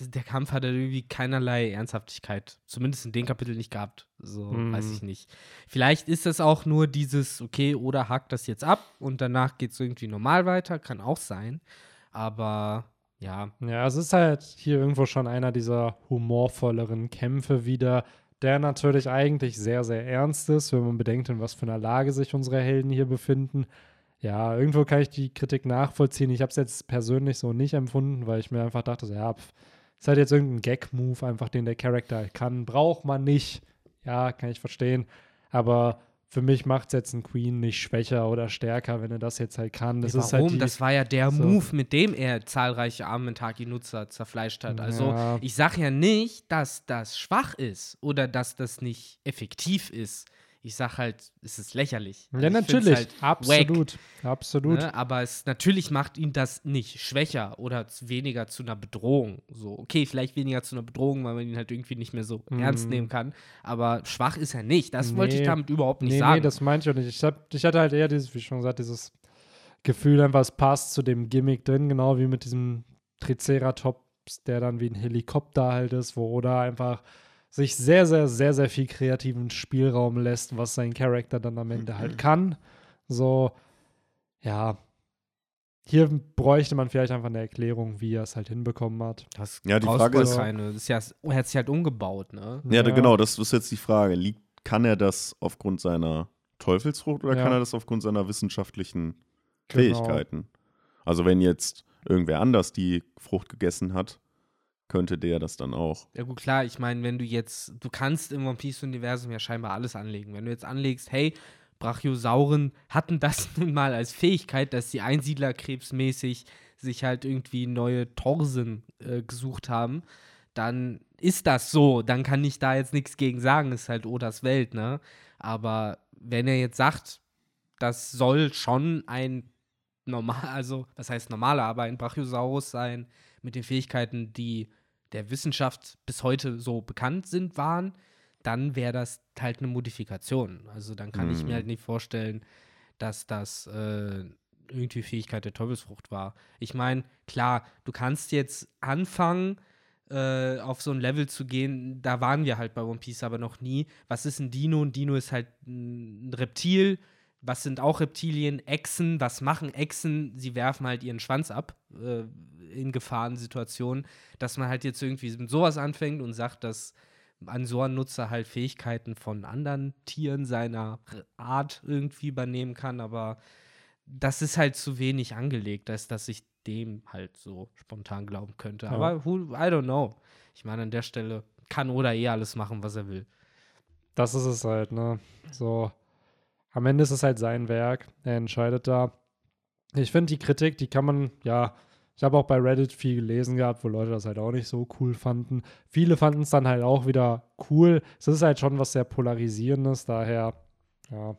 der Kampf hat irgendwie keinerlei Ernsthaftigkeit, zumindest in dem Kapitel nicht gehabt. So, Mhm. weiß ich nicht. Vielleicht ist das auch nur dieses, okay, oder hakt das jetzt ab und danach geht es irgendwie normal weiter, kann auch sein. Aber ja, Ja, es ist halt hier irgendwo schon einer dieser humorvolleren Kämpfe wieder, der natürlich eigentlich sehr, sehr ernst ist, wenn man bedenkt, in was für einer Lage sich unsere Helden hier befinden. Ja, irgendwo kann ich die Kritik nachvollziehen. Ich habe es jetzt persönlich so nicht empfunden, weil ich mir einfach dachte, ja, pf, ist halt jetzt irgendein Gag-Move, einfach den der Charakter halt kann. Braucht man nicht. Ja, kann ich verstehen. Aber für mich macht es jetzt ein Queen nicht schwächer oder stärker, wenn er das jetzt halt kann. Das Ja, ist warum? halt die, das war ja der so. Move, mit dem er zahlreiche Armentaki-Nutzer zerfleischt hat. Also Ja. ich sage ja nicht, dass das schwach ist oder dass das nicht effektiv ist. Ich sage halt, es ist lächerlich. Also Ja, find's natürlich. Halt absolut. Absolut. Ne? Aber es natürlich macht ihn das nicht schwächer oder weniger zu einer Bedrohung. So, okay, vielleicht weniger zu einer Bedrohung, weil man ihn halt irgendwie nicht mehr so Mhm. ernst nehmen kann. Aber schwach ist er nicht. Das wollte ich Nee. damit überhaupt nicht nee, sagen. nee, das meinte ich auch nicht. Ich, hab, ich hatte halt eher dieses, wie schon gesagt, dieses Gefühl, einfach, es passt zu dem Gimmick drin, genau wie mit diesem Triceratops, der dann wie ein Helikopter halt ist, wo Oda einfach sich sehr, sehr, sehr, sehr viel kreativen Spielraum lässt, was sein Charakter dann am Ende halt kann. So, ja. hier bräuchte man vielleicht einfach eine Erklärung, wie er es halt hinbekommen hat. Das Ja, die Frage ist- keine. Das ist ja, er hat sich halt umgebaut, ne? Ja, da- genau, das ist jetzt die Frage. Liegt, kann er das aufgrund seiner Teufelsfrucht oder Ja. kann er das aufgrund seiner wissenschaftlichen Genau. Fähigkeiten? Also wenn jetzt irgendwer anders die Frucht gegessen hat, könnte der das dann auch. Ja gut, klar, ich meine, wenn du jetzt, du kannst im One Piece-Universum ja scheinbar alles anlegen. Wenn du jetzt anlegst, hey, Brachiosauren hatten das nun mal als Fähigkeit, dass sie Einsiedlerkrebsmäßig sich halt irgendwie neue Torsen äh, gesucht haben, dann ist das so. Dann kann ich da jetzt nichts gegen sagen, ist halt Odas Welt, ne? Aber wenn er jetzt sagt, das soll schon ein normal, also was heißt normaler, aber ein Brachiosaurus sein mit den Fähigkeiten, die der Wissenschaft bis heute so bekannt sind, waren, dann wäre das halt eine Modifikation. Also dann kann ich Mhm. mir halt nicht vorstellen, dass das äh, irgendwie Fähigkeit der Teufelsfrucht war. Ich meine, klar, du kannst jetzt anfangen, äh, auf so ein Level zu gehen, da waren wir halt bei One Piece aber noch nie. Was ist ein Dino? Ein Dino ist halt ein Reptil. Was sind auch Reptilien? Echsen. Was machen Echsen? Sie werfen halt ihren Schwanz ab äh, in Gefahrensituationen. Dass man halt jetzt irgendwie mit sowas anfängt und sagt, dass ein so ein Nutzer halt Fähigkeiten von anderen Tieren seiner Art irgendwie übernehmen kann, aber das ist halt zu wenig angelegt, als dass ich dem halt so spontan glauben könnte. Ja. Aber who, I don't know. Ich meine, an der Stelle kann Oda eh alles machen, was er will. Das ist es halt, ne? So, am Ende ist es halt sein Werk. Er entscheidet da. Ich finde die Kritik, die kann man, ja, ich habe auch bei Reddit viel gelesen gehabt, wo Leute das halt auch nicht so cool fanden. Viele fanden es dann halt auch wieder cool. Es ist halt schon was sehr Polarisierendes, daher, ja,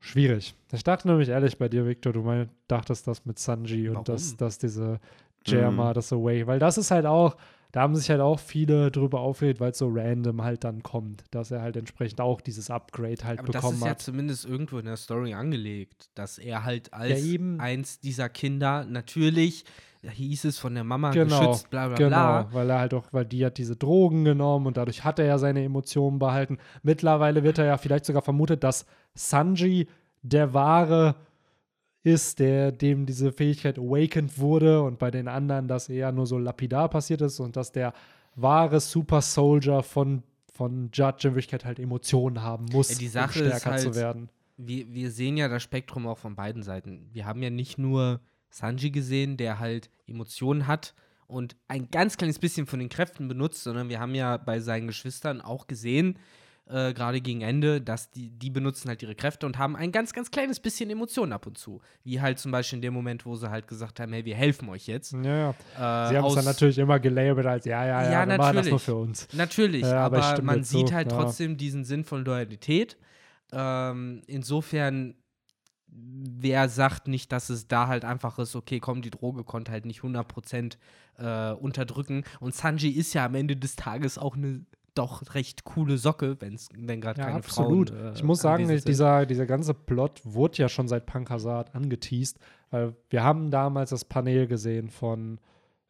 schwierig. Ich dachte nämlich ehrlich bei dir, Victor, du mein, dachtest das mit Sanji und dass, Warum? dass diese Germa, Mhm. das Away, weil das ist halt auch, da haben sich halt auch viele drüber aufgeregt, weil es so random halt dann kommt, dass er halt entsprechend auch dieses Upgrade halt Aber das bekommen ist ja hat. zumindest irgendwo in der Story angelegt, dass er halt als eben. eins dieser Kinder natürlich, hieß es von der Mama Genau, geschützt, bla bla Genau, bla. weil er halt auch, weil die hat diese Drogen genommen und dadurch hat er ja seine Emotionen behalten. Mittlerweile wird er ja vielleicht sogar vermutet, dass Sanji der wahre ist, der dem diese Fähigkeit awakened wurde und bei den anderen das eher nur so lapidar passiert ist und dass der wahre Super Soldier von, von Judge in Wirklichkeit halt Emotionen haben muss, Ja, die Sache um ist stärker zu halt- werden. wir, wir sehen ja das Spektrum auch von beiden Seiten. Wir haben ja nicht nur Sanji gesehen, der halt Emotionen hat und ein ganz kleines bisschen von den Kräften benutzt, sondern wir haben ja bei seinen Geschwistern auch gesehen, äh, gerade gegen Ende, dass die, die benutzen halt ihre Kräfte und haben ein ganz, ganz kleines bisschen Emotionen ab und zu. Wie halt zum Beispiel in dem Moment, wo sie halt gesagt haben, hey, wir helfen euch jetzt. Ja, ja. Äh, Sie haben es dann natürlich immer gelabelt als, ja, ja, ja, Ja, wir machen das nur für uns. Natürlich, Ja, aber aber man sieht zu, halt ja. trotzdem diesen Sinn von Loyalität. Ähm, insofern, wer sagt nicht, dass es da halt einfach ist, okay, komm, die Droge konnte halt nicht 100% äh, unterdrücken. Und Sanji ist ja am Ende des Tages auch eine doch recht coole Socke, wenn's, wenn gerade Ja, keine absolut. Frauen äh, ich muss sagen, dieser, dieser ganze Plot wurde ja schon seit Punk Hazard angeteased, weil wir haben damals das Panel gesehen von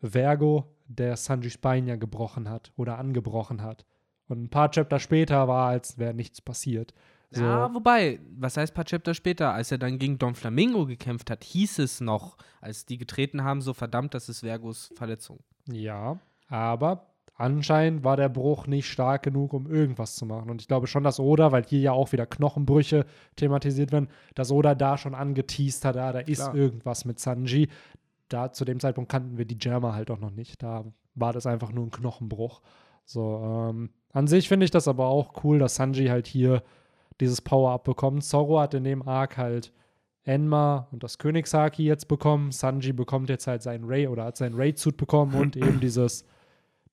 Vergo, der Sanjis Bein ja gebrochen hat oder angebrochen hat. Und ein paar Chapter später war, als wäre nichts passiert. So, Ja, wobei, was heißt ein paar Chapter später, als er dann gegen Don Flamingo gekämpft hat, hieß es noch, als die getreten haben, so verdammt, das ist Vergos Verletzung. ja, aber anscheinend war der Bruch nicht stark genug, um irgendwas zu machen. Und ich glaube schon, dass Oda, weil hier ja auch wieder Knochenbrüche thematisiert werden, dass Oda da schon angeteased hat, ah, da ist Klar. irgendwas mit Sanji. Da zu dem Zeitpunkt kannten wir die Jammer halt auch noch nicht. Da war das einfach nur ein Knochenbruch. So, ähm, an sich finde ich das aber auch cool, dass Sanji halt hier dieses Power-Up bekommt. Zorro hat in dem Arc halt Enma und das Königshaki jetzt bekommen. Sanji bekommt jetzt halt seinen Ray oder hat seinen Ray-Suit bekommen und eben dieses,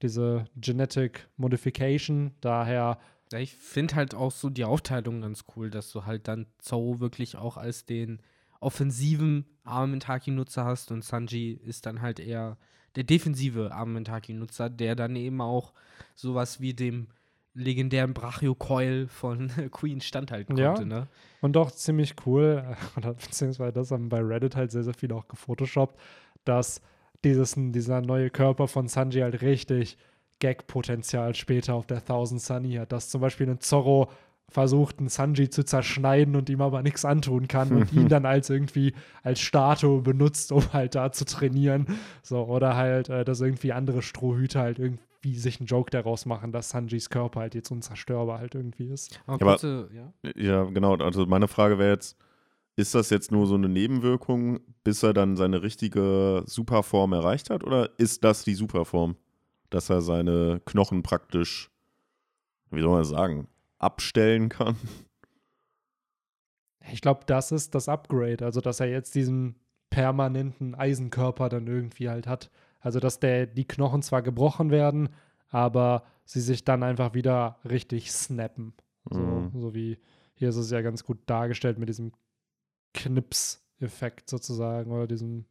diese Genetic Modification. Daher, Ja, ich finde halt auch so die Aufteilung ganz cool, dass du halt dann Zou wirklich auch als den offensiven Armentaki-Nutzer hast und Sanji ist dann halt eher der defensive Armentaki-Nutzer, der dann eben auch sowas wie dem legendären Brachio-Coil von Queen standhalten Ja. konnte, ne? und doch ziemlich cool, oder beziehungsweise das haben bei Reddit halt sehr, sehr viele auch gefotoshoppt, dass dieses, dieser neue Körper von Sanji halt richtig Gag-Potenzial später auf der Thousand Sunny hat. Dass zum Beispiel ein Zorro versucht, einen Sanji zu zerschneiden und ihm aber nichts antun kann und ihn dann als irgendwie als Statue benutzt, um halt da zu trainieren. So, oder halt, äh, dass irgendwie andere Strohhüte halt irgendwie sich einen Joke daraus machen, dass Sanjis Körper halt jetzt unzerstörbar halt irgendwie ist. Aber kurze, ja. ja, genau. Also meine Frage wäre jetzt, ist das jetzt nur so eine Nebenwirkung, bis er dann seine richtige Superform erreicht hat? Oder ist das die Superform? Dass er seine Knochen praktisch, wie soll man sagen, abstellen kann? Ich glaube, das ist das Upgrade. Also, dass er jetzt diesen permanenten Eisenkörper dann irgendwie halt hat. Also, dass der, die Knochen zwar gebrochen werden, aber sie sich dann einfach wieder richtig snappen. So, mhm. so wie hier ist es ja ganz gut dargestellt mit diesem Knips-Effekt sozusagen oder diesem.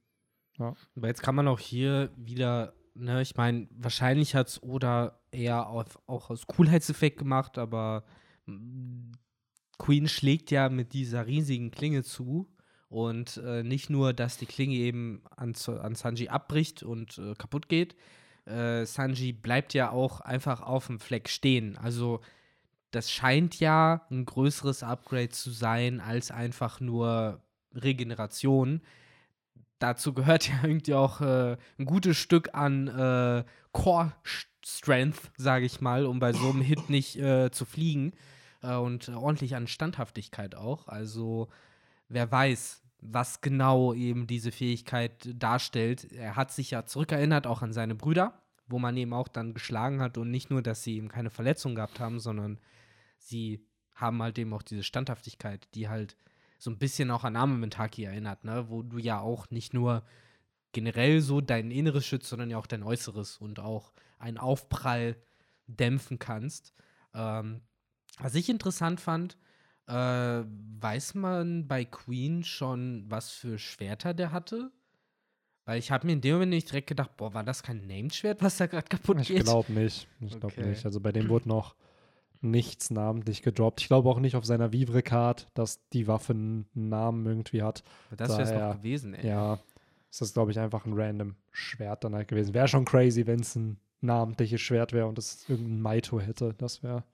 Ja. Aber jetzt kann man auch hier wieder, ne, ich meine, wahrscheinlich hat es Oda eher auf, auch aus Coolheitseffekt gemacht, aber mm, Queen schlägt ja mit dieser riesigen Klinge zu. Und äh, nicht nur, dass die Klinge eben an, an Sanji abbricht und äh, kaputt geht, äh, Sanji bleibt ja auch einfach auf dem Fleck stehen. Also das scheint ja ein größeres Upgrade zu sein als einfach nur Regeneration. Dazu gehört ja irgendwie auch äh, ein gutes Stück an äh, Core Strength, sage ich mal, um bei so einem Hit nicht äh, zu fliegen. Äh, und ordentlich an Standhaftigkeit auch. Also wer weiß, was genau eben diese Fähigkeit darstellt. Er hat sich ja zurückerinnert auch an seine Brüder, wo man eben auch dann geschlagen hat und nicht nur, dass sie eben keine Verletzung gehabt haben, sondern sie haben halt eben auch diese Standhaftigkeit, die halt so ein bisschen auch an Arme Mentaki erinnert, ne? Wo du ja auch nicht nur generell so dein Inneres schützt, sondern ja auch dein Äußeres und auch einen Aufprall dämpfen kannst. Ähm, was ich interessant fand, äh, weiß man bei Queen schon, was für Schwerter der hatte? Weil ich habe mir in dem Moment nicht direkt gedacht, boah, war das kein Named-Schwert, was da gerade kaputt ich geht? Ich glaube nicht. Ich glaube okay. nicht. Also bei dem wurde noch nichts namentlich gedroppt. Ich glaube auch nicht auf seiner Vivre-Card, dass die Waffe einen Namen irgendwie hat. Das wäre es doch gewesen, ey. Ja, ist das, glaube ich, einfach ein random Schwert dann halt gewesen. Wäre schon crazy, wenn es ein namentliches Schwert wäre und es irgendein Maito hätte. Das wäre.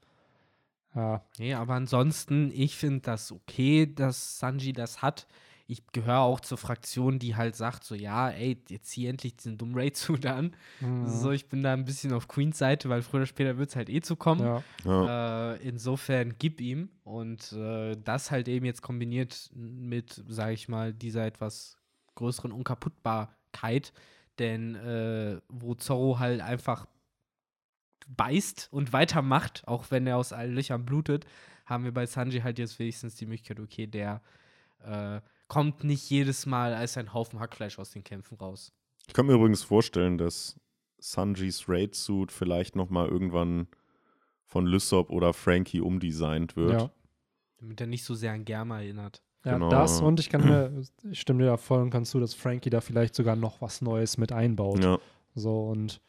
Ja. Nee, aber ansonsten, ich finde das okay, dass Sanji das hat ich gehöre auch zur Fraktion, die halt sagt, so, ja, ey, jetzt zieh endlich diesen dummen Raid-Suit an. Mhm. So, ich bin da ein bisschen auf Queens Seite, weil früher oder später wird es halt eh zu kommen. Ja. Ja. Äh, insofern gib ihm. Und äh, das halt eben jetzt kombiniert mit, sage ich mal, dieser etwas größeren Unkaputtbarkeit. Denn äh, wo Zorro halt einfach beißt und weitermacht, auch wenn er aus allen Löchern blutet, haben wir bei Sanji halt jetzt wenigstens die Möglichkeit, okay, der äh, kommt nicht jedes Mal als ein Haufen Hackfleisch aus den Kämpfen raus. Ich kann mir übrigens vorstellen, dass Sanjis Raid-Suit vielleicht noch mal irgendwann von Lysop oder Frankie umdesignt wird. Ja. Damit er nicht so sehr an Germa erinnert. Ja, genau. das und ich kann mir, ich stimme dir da voll und kannst du, dass Frankie da vielleicht sogar noch was Neues mit einbaut. Ja. So und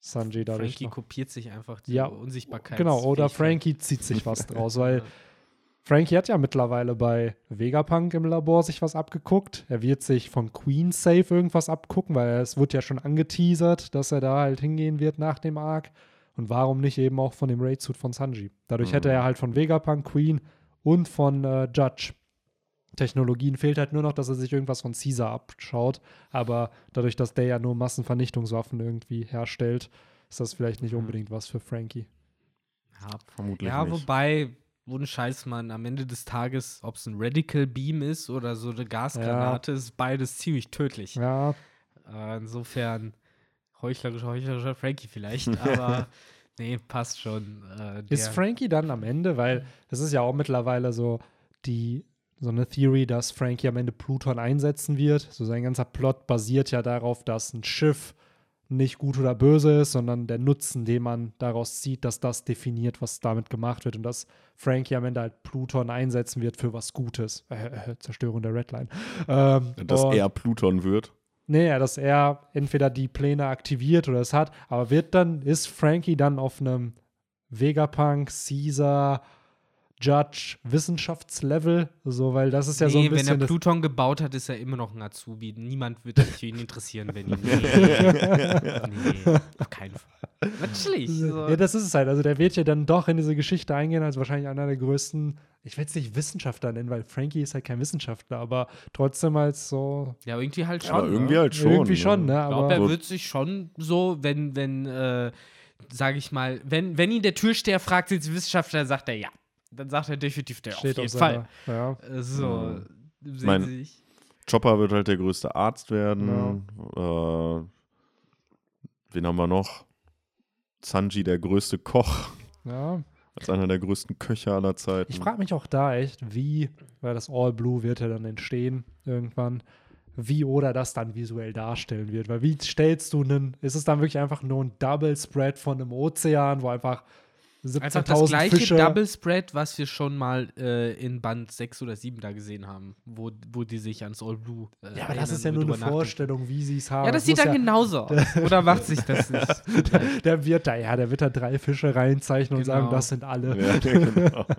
Sanji dadurch. Frankie noch. kopiert sich einfach die ja, Unsichtbarkeit. Genau, oder Frankie zieht sich was draus, weil Frankie hat ja mittlerweile bei Vegapunk im Labor sich was abgeguckt. Er wird sich von Queen Safe irgendwas abgucken, weil es wird ja schon angeteasert, dass er da halt hingehen wird nach dem Arc. Und warum nicht eben auch von dem Raid-Suit von Sanji? Dadurch mhm. hätte er halt von Vegapunk, Queen und von äh, Judge Technologien. Fehlt halt nur noch, dass er sich irgendwas von Caesar abschaut. Aber dadurch, dass der ja nur Massenvernichtungswaffen irgendwie herstellt, ist das vielleicht nicht unbedingt was für Frankie. Ja, vermutlich. Ja, nicht. wobei ohne Scheiß, Mann, am Ende des Tages, ob es ein Radical Beam ist oder so eine Gasgranate, ja. ist beides ziemlich tödlich. Ja. Äh, insofern heuchlerischer, heuchlerischer Frankie vielleicht, aber nee, passt schon. Äh, ist Frankie dann am Ende, weil es ist ja auch mittlerweile so die so eine Theory, dass Frankie am Ende Pluton einsetzen wird. So sein ganzer Plot basiert ja darauf, dass ein Schiff nicht gut oder böse ist, sondern der Nutzen, den man daraus zieht, dass das definiert, was damit gemacht wird und dass Frankie am Ende halt Pluton einsetzen wird für was Gutes. Äh, äh, Zerstörung der Redline. Ähm, dass er Pluton wird. Nee, dass er entweder die Pläne aktiviert oder es hat, aber wird dann, ist Frankie dann auf einem Vegapunk, Caesar, Judge Wissenschaftslevel, so, weil das ist ja so ein Nee, bisschen. wenn er Pluton gebaut hat, ist er immer noch ein Azubi. Niemand wird sich für ihn interessieren, wenn ihn. Nee, nee auf keinen Fall. Natürlich. So. Ja, das ist es halt. Also der wird ja dann doch in diese Geschichte eingehen als wahrscheinlich einer der größten, ich will es nicht Wissenschaftler nennen, weil Frankie ist halt kein Wissenschaftler, aber trotzdem als so Ja, irgendwie halt schon. Aber irgendwie ne? halt schon. irgendwie schon, ne? Ich Aber glaube, er wird sich schon so, wenn, wenn, äh, sage ich mal, wenn, wenn ihn der Türsteher fragt, sind Sie Wissenschaftler, dann sagt er ja. Dann sagt er definitiv der steht auf auf jeden Fall. seiner, ja. Äh, So, Mhm. sehen Mein- Sie sich. Chopper wird halt der größte Arzt werden. Äh, wen haben wir noch? Sanji, der größte Koch. ja. Als einer der größten Köche aller Zeiten. Ich frage mich auch da echt, wie, weil das All Blue wird ja dann entstehen irgendwann, wie Oda das dann visuell darstellen wird. Weil wie stellst du einen, ist es dann wirklich einfach nur ein Double Spread von einem Ozean, wo einfach Einfach das 17.000 gleiche Fische Double Spread, was wir schon mal äh, in Band 6 oder 7 da gesehen haben, wo, wo die sich ans All Blue. Äh, Ja, aber das ist ja und nur eine. Vorstellung, wie sie es haben. Ja, das Es sieht dann genauso aus. Oder macht sich das nicht? Der wird da, ja, der wird da drei Fische reinzeichnen und Genau. sagen, das sind alle. ja, genau.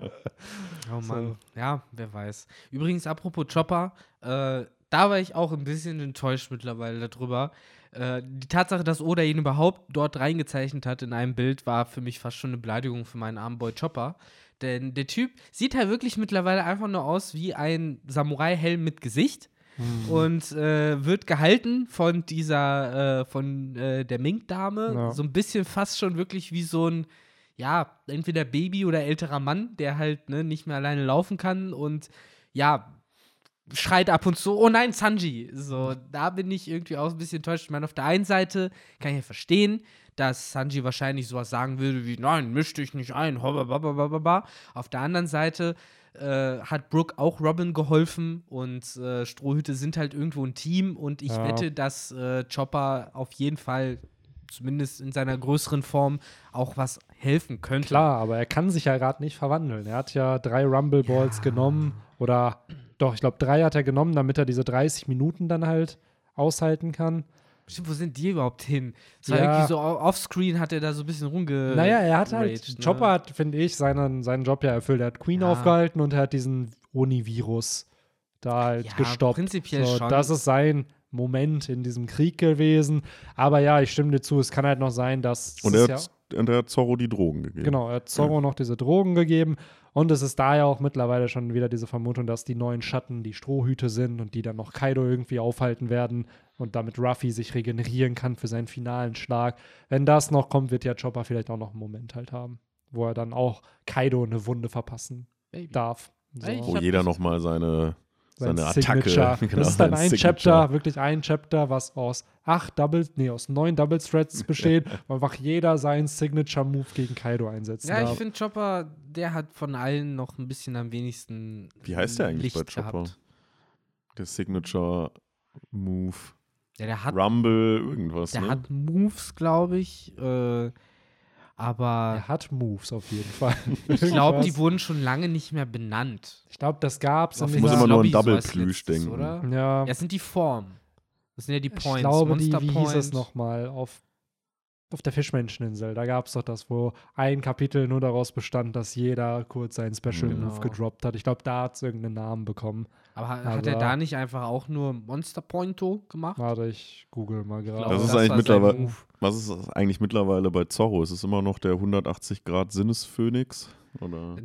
Oh Mann, ja, wer weiß. Übrigens, apropos Chopper, äh, da war ich auch ein bisschen enttäuscht mittlerweile darüber. Äh, die Tatsache, dass Oda ihn überhaupt dort reingezeichnet hat in einem Bild, war für mich fast schon eine Beleidigung für meinen armen Boy Chopper. Denn der Typ sieht halt wirklich mittlerweile einfach nur aus wie ein Samurai-Helm mit Gesicht. Mhm. Und äh, wird gehalten von dieser, äh, von äh, der Mink-Dame. Ja. So ein bisschen fast schon wirklich wie so ein, ja, entweder Baby oder älterer Mann, der halt ne, nicht mehr alleine laufen kann und ja, schreit ab und zu, oh nein, Sanji. So, da bin ich irgendwie auch ein bisschen enttäuscht. Ich meine, auf der einen Seite kann ich ja verstehen, dass Sanji wahrscheinlich sowas sagen würde wie, nein, misch dich nicht ein, hobbababababa. Auf der anderen Seite äh, hat Brooke auch Robin geholfen und äh, Strohhüte sind halt irgendwo ein Team und ich Ja. wette, dass äh, Chopper auf jeden Fall zumindest in seiner größeren Form auch was helfen könnte. Klar, aber er kann sich ja gerade nicht verwandeln. Er hat ja drei Rumble Balls genommen oder doch, ich glaube, drei hat er genommen, damit er diese 30 Minuten dann halt aushalten kann. Stimmt, wo sind die überhaupt hin? Es war Ja. irgendwie so offscreen hat er da so ein bisschen rumge. naja, er hat halt, raged, ne? Chopper hat, finde ich, seinen, seinen Job ja erfüllt. Er hat Queen Ja. aufgehalten und er hat diesen Uni-Virus da halt Ja, gestoppt. prinzipiell so, schon. Das ist sein Moment in diesem Krieg gewesen. Aber ja, ich stimme dir zu, es kann halt noch sein, dass. Und er hat, und er hat Zorro die Drogen gegeben. Genau, er hat Zorro noch diese Drogen gegeben. Und es ist da ja auch mittlerweile schon wieder diese Vermutung, dass die neuen Schatten die Strohhüte sind und die dann noch Kaido irgendwie aufhalten werden und damit Ruffy sich regenerieren kann für seinen finalen Schlag. Wenn das noch kommt, wird ja Chopper vielleicht auch noch einen Moment halt haben, wo er dann auch Kaido eine Wunde verpassen Baby. darf. So. Wo jeder nochmal seine, Sein seine Attacke. Signature. genau, das ist dann ein Signature. Chapter, wirklich ein Chapter, was aus acht Double, nee, aus neun Double Threads besteht, wo einfach jeder seinen Signature-Move gegen Kaido einsetzen Ja, ich darf. finde Chopper, der hat von allen noch ein bisschen am wenigsten. Wie heißt der eigentlich Licht bei Chopper? Gehabt. Der Signature Move. Ja, der hat, Rumble, irgendwas. der ne? hat Moves, glaube ich. Äh, aber Er hat Moves auf jeden Fall. ich glaube, die wurden schon lange nicht mehr benannt. Ich glaube, das gab es Ich muss immer nur an Lobby so Double als Plüsch letztes, denken. Oder? Ja, Ja, es sind die Formen. Das sind ja die ich Points. glaube, die, Monster wie Point. hieß es nochmal, auf, auf der Fischmenscheninsel. Da gab es doch das, wo ein Kapitel nur daraus bestand, dass jeder kurz seinen Special Genau. Move gedroppt hat. Ich glaube, da hat es irgendeinen Namen bekommen. Aber ha- hat er da nicht einfach auch nur Monster Pointo gemacht? Warte, ich google mal gerade. Das ist war eigentlich mittlerweile-. Was ist eigentlich mittlerweile bei Zorro? Ist es immer noch der 180 Grad Sinnesphönix? Oder?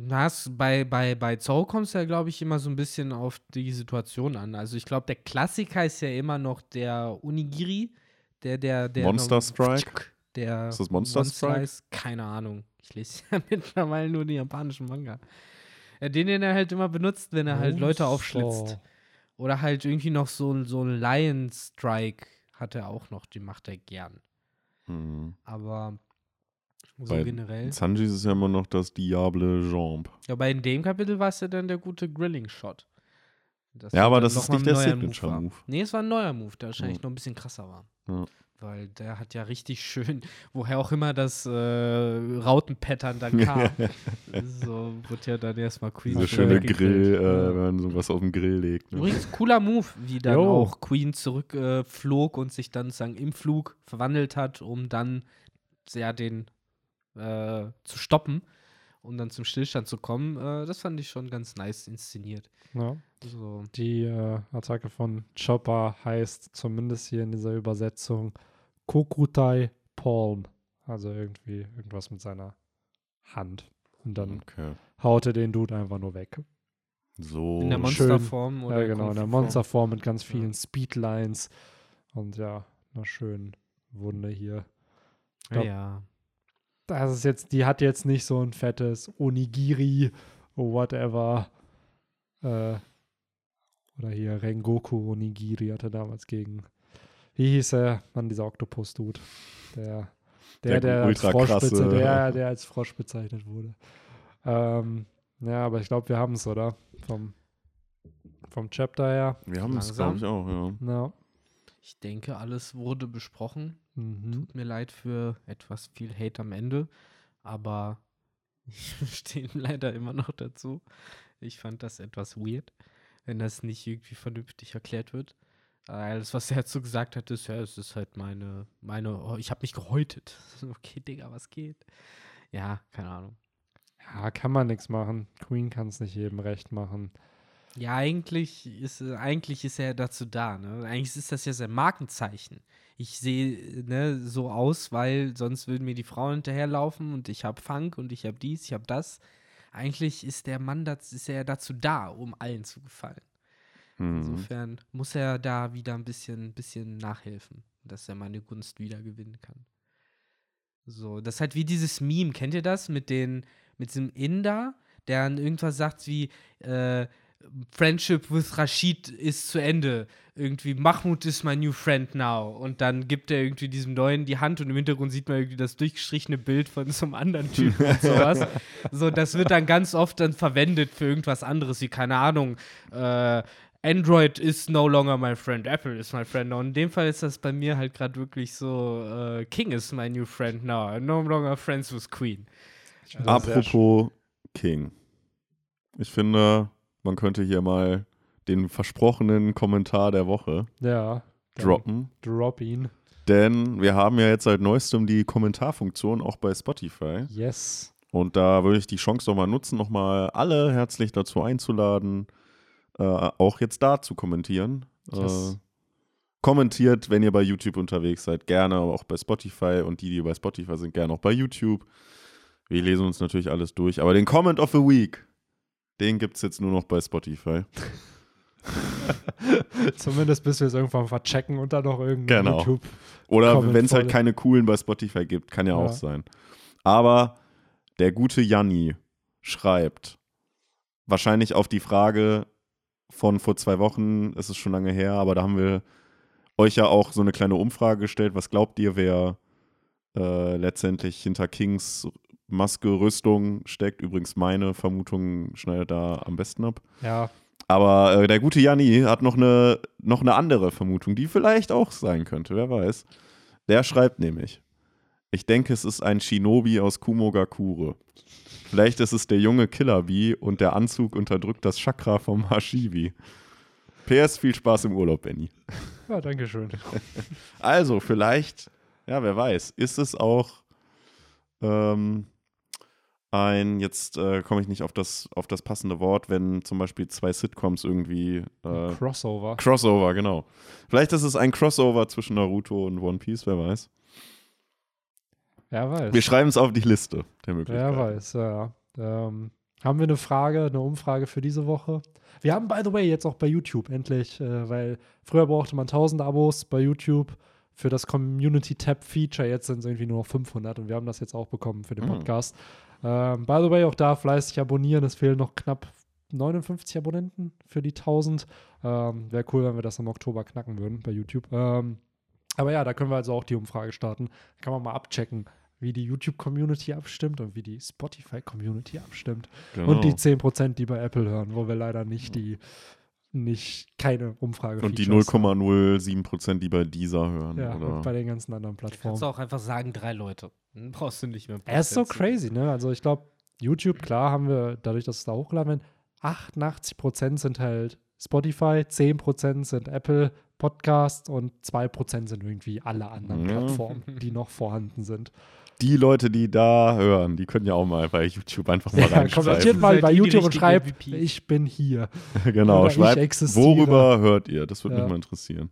Bei, bei, bei Zorro kommt es ja, glaube ich, immer so ein bisschen auf die Situation an. Also ich glaube, der Klassiker ist ja immer noch der Unigiri, der, der, der Monster Strike? Der Ist das Monster Strike? Ist, keine Ahnung. Ich lese ja mittlerweile nur den japanischen Manga. Ja, den, den er halt immer benutzt, wenn er halt Leute aufschlitzt. Oder halt irgendwie noch so, ein- so ein Lion Strike hat er auch noch, den macht er gern. Hm. Aber so Bei generell. Sanji ist ja immer noch das Diable Jambe. Ja, aber in dem Kapitel war es ja dann der gute Grilling-Shot. Das Ja, aber das ist nicht der Signature. Move. Nee, es war ein neuer Move, der wahrscheinlich Ja. noch ein bisschen krasser war. Ja. Weil der hat ja richtig schön, woher auch immer das äh, Rautenpattern dann kam. so wird ja dann erstmal Queen. Diese schöne. Grill, äh, wenn man sowas auf den Grill legt. Ne? Übrigens, cooler Move, wie dann Jo. auch Queen zurückflog äh, flog und sich dann sozusagen im Flug verwandelt hat, um dann ja den äh, zu stoppen. um dann zum Stillstand zu kommen, äh, das fand ich schon ganz nice inszeniert. Ja. So. Die äh, Attacke von Chopper heißt zumindest hier in dieser Übersetzung Kokutai Palm. Also irgendwie irgendwas mit seiner Hand. Und dann Okay. haut er den Dude einfach nur weg. So. In der schön. Monsterform oder ja, genau, in der. Monsterform mit ganz vielen Ja. Speedlines. Und ja, einer schönen Wunde hier. Ja, glaub- ja. Das ist jetzt, die hat jetzt nicht so ein fettes Onigiri, whatever. Äh, oder hier Rengoku Onigiri hatte damals gegen. Wie hieß er? Mann, dieser Oktopus-Dude. Der, der, Der der, als der, der als Frosch bezeichnet wurde. Ähm, ja, aber ich glaube, wir haben es, oder? Vom, vom Chapter her. Wir haben es, glaube ich, auch, ja. Ja. Ich denke, alles wurde besprochen. Mhm. Tut mir leid für etwas viel Hate am Ende, aber ich stehe leider immer noch dazu. Ich fand das etwas weird, wenn das nicht irgendwie vernünftig erklärt wird. Alles, was er dazu gesagt hat, ist, ja, es ist halt meine, meine, oh, ich habe mich gehäutet. Okay, Digga, was geht? Ja, keine Ahnung. Ja, kann man nichts machen. Queen kann es nicht jedem recht machen. Ja, eigentlich ist, eigentlich ist er dazu da. Ne? Eigentlich ist das ja sein Markenzeichen. Ich sehe ne, so aus, weil sonst würden mir die Frauen hinterherlaufen und ich habe Funk und ich habe dies, ich habe das. Eigentlich ist der Mann das, ist er dazu da, um allen zu gefallen. Mhm. Insofern muss er da wieder ein bisschen, bisschen nachhelfen, dass er meine Gunst wieder gewinnen kann. So, das ist halt wie dieses Meme, kennt ihr das? Mit den, mit diesem Inder, der dann irgendwas sagt wie, äh, Friendship with Rashid ist zu Ende. Irgendwie, Mahmoud is my new friend now. Und dann gibt er irgendwie diesem Neuen die Hand und im Hintergrund sieht man irgendwie das durchgestrichene Bild von so einem anderen Typen und sowas. So, das wird dann ganz oft dann verwendet für irgendwas anderes, wie, keine Ahnung, äh, Android is no longer my friend, Apple is my friend now. Und in dem Fall ist das bei mir halt gerade wirklich so, äh, King is my new friend now, I'm no longer friends with Queen. Also Apropos King. Ich finde, man könnte hier mal den versprochenen Kommentar der Woche Ja. droppen. Drop ihn. Denn wir haben ja jetzt seit neuestem die Kommentarfunktion auch bei Spotify. Yes. Und da würde ich die Chance nochmal nutzen, nochmal alle herzlich dazu einzuladen, äh, auch jetzt da zu kommentieren. Yes. Äh, kommentiert, wenn ihr bei YouTube unterwegs seid, gerne aber auch bei Spotify und die, die bei Spotify sind, gerne auch bei YouTube. Wir lesen uns natürlich alles durch, aber den Comment of the Week, den gibt es jetzt nur noch bei Spotify. Zumindest bis wir es irgendwann verchecken und dann noch irgendwie Genau. YouTube. Oder wenn es halt keine coolen bei Spotify gibt, kann ja, Ja. auch sein. Aber der gute Janni schreibt, wahrscheinlich auf die Frage von vor zwei Wochen, ist es schon lange her, aber da haben wir euch ja auch so eine kleine Umfrage gestellt. Was glaubt ihr, wer äh, letztendlich hinter Kings Maske, Rüstung steckt? Übrigens, meine Vermutung schneidet da am besten ab. Ja, Aber äh, der gute Janni hat noch eine, noch eine andere Vermutung, die vielleicht auch sein könnte, wer weiß. Der schreibt nämlich, ich denke, es ist ein Shinobi aus Kumogakure. Vielleicht ist es der junge Killer Bee und der Anzug unterdrückt das Chakra vom Hashibi. PS, viel Spaß im Urlaub, Benny. ja danke schön. Also, vielleicht, ja, wer weiß, ist es auch ähm, ein, jetzt äh, komme ich nicht auf das, auf das passende Wort, wenn zum Beispiel zwei Sitcoms irgendwie äh, Crossover. Crossover, genau. Vielleicht ist es ein Crossover zwischen Naruto und One Piece, wer weiß. Wer weiß. Wir schreiben es auf die Liste der Möglichkeiten. Wer weiß, ja. Ähm, haben wir eine Frage, eine Umfrage für diese Woche? Wir haben, by the way, jetzt auch bei YouTube endlich, äh, weil früher brauchte man 1000 Abos bei YouTube für das Community-Tab-Feature. Jetzt sind es irgendwie nur noch 500 und wir haben das jetzt auch bekommen für den Mhm. Podcast. Ähm, by the way, auch da fleißig abonnieren. Es fehlen noch knapp 59 Abonnenten für die 1000. Ähm, Wäre cool, wenn wir das im Oktober knacken würden bei YouTube. Ähm, aber ja, da können wir also auch die Umfrage starten. Kann man mal abchecken, wie die YouTube-Community abstimmt und wie die Spotify-Community abstimmt. Genau. Und die 10%, die bei Apple hören, wo wir leider nicht die, nicht keine Umfrage Und die Features 0,07 Prozent, die bei dieser hören. Ja, oder? und bei den ganzen anderen Kannst Plattformen. du auch einfach sagen, drei Leute. Dann brauchst du nicht mehr. Er ist so crazy, ne? Also ich glaube, YouTube, klar haben wir, dadurch, dass es da hochgeladen wird, 88% sind halt Spotify, 10% sind Apple Podcast und 2% sind irgendwie alle anderen Ja. Plattformen, die noch vorhanden sind. Die Leute, die da hören, die können ja auch mal bei YouTube einfach mal Ja, kommentiert mal Seid bei die YouTube und schreibt, MVP? ich bin hier. genau, Oder schreibt, worüber hört ihr? Das würde Ja. mich mal interessieren.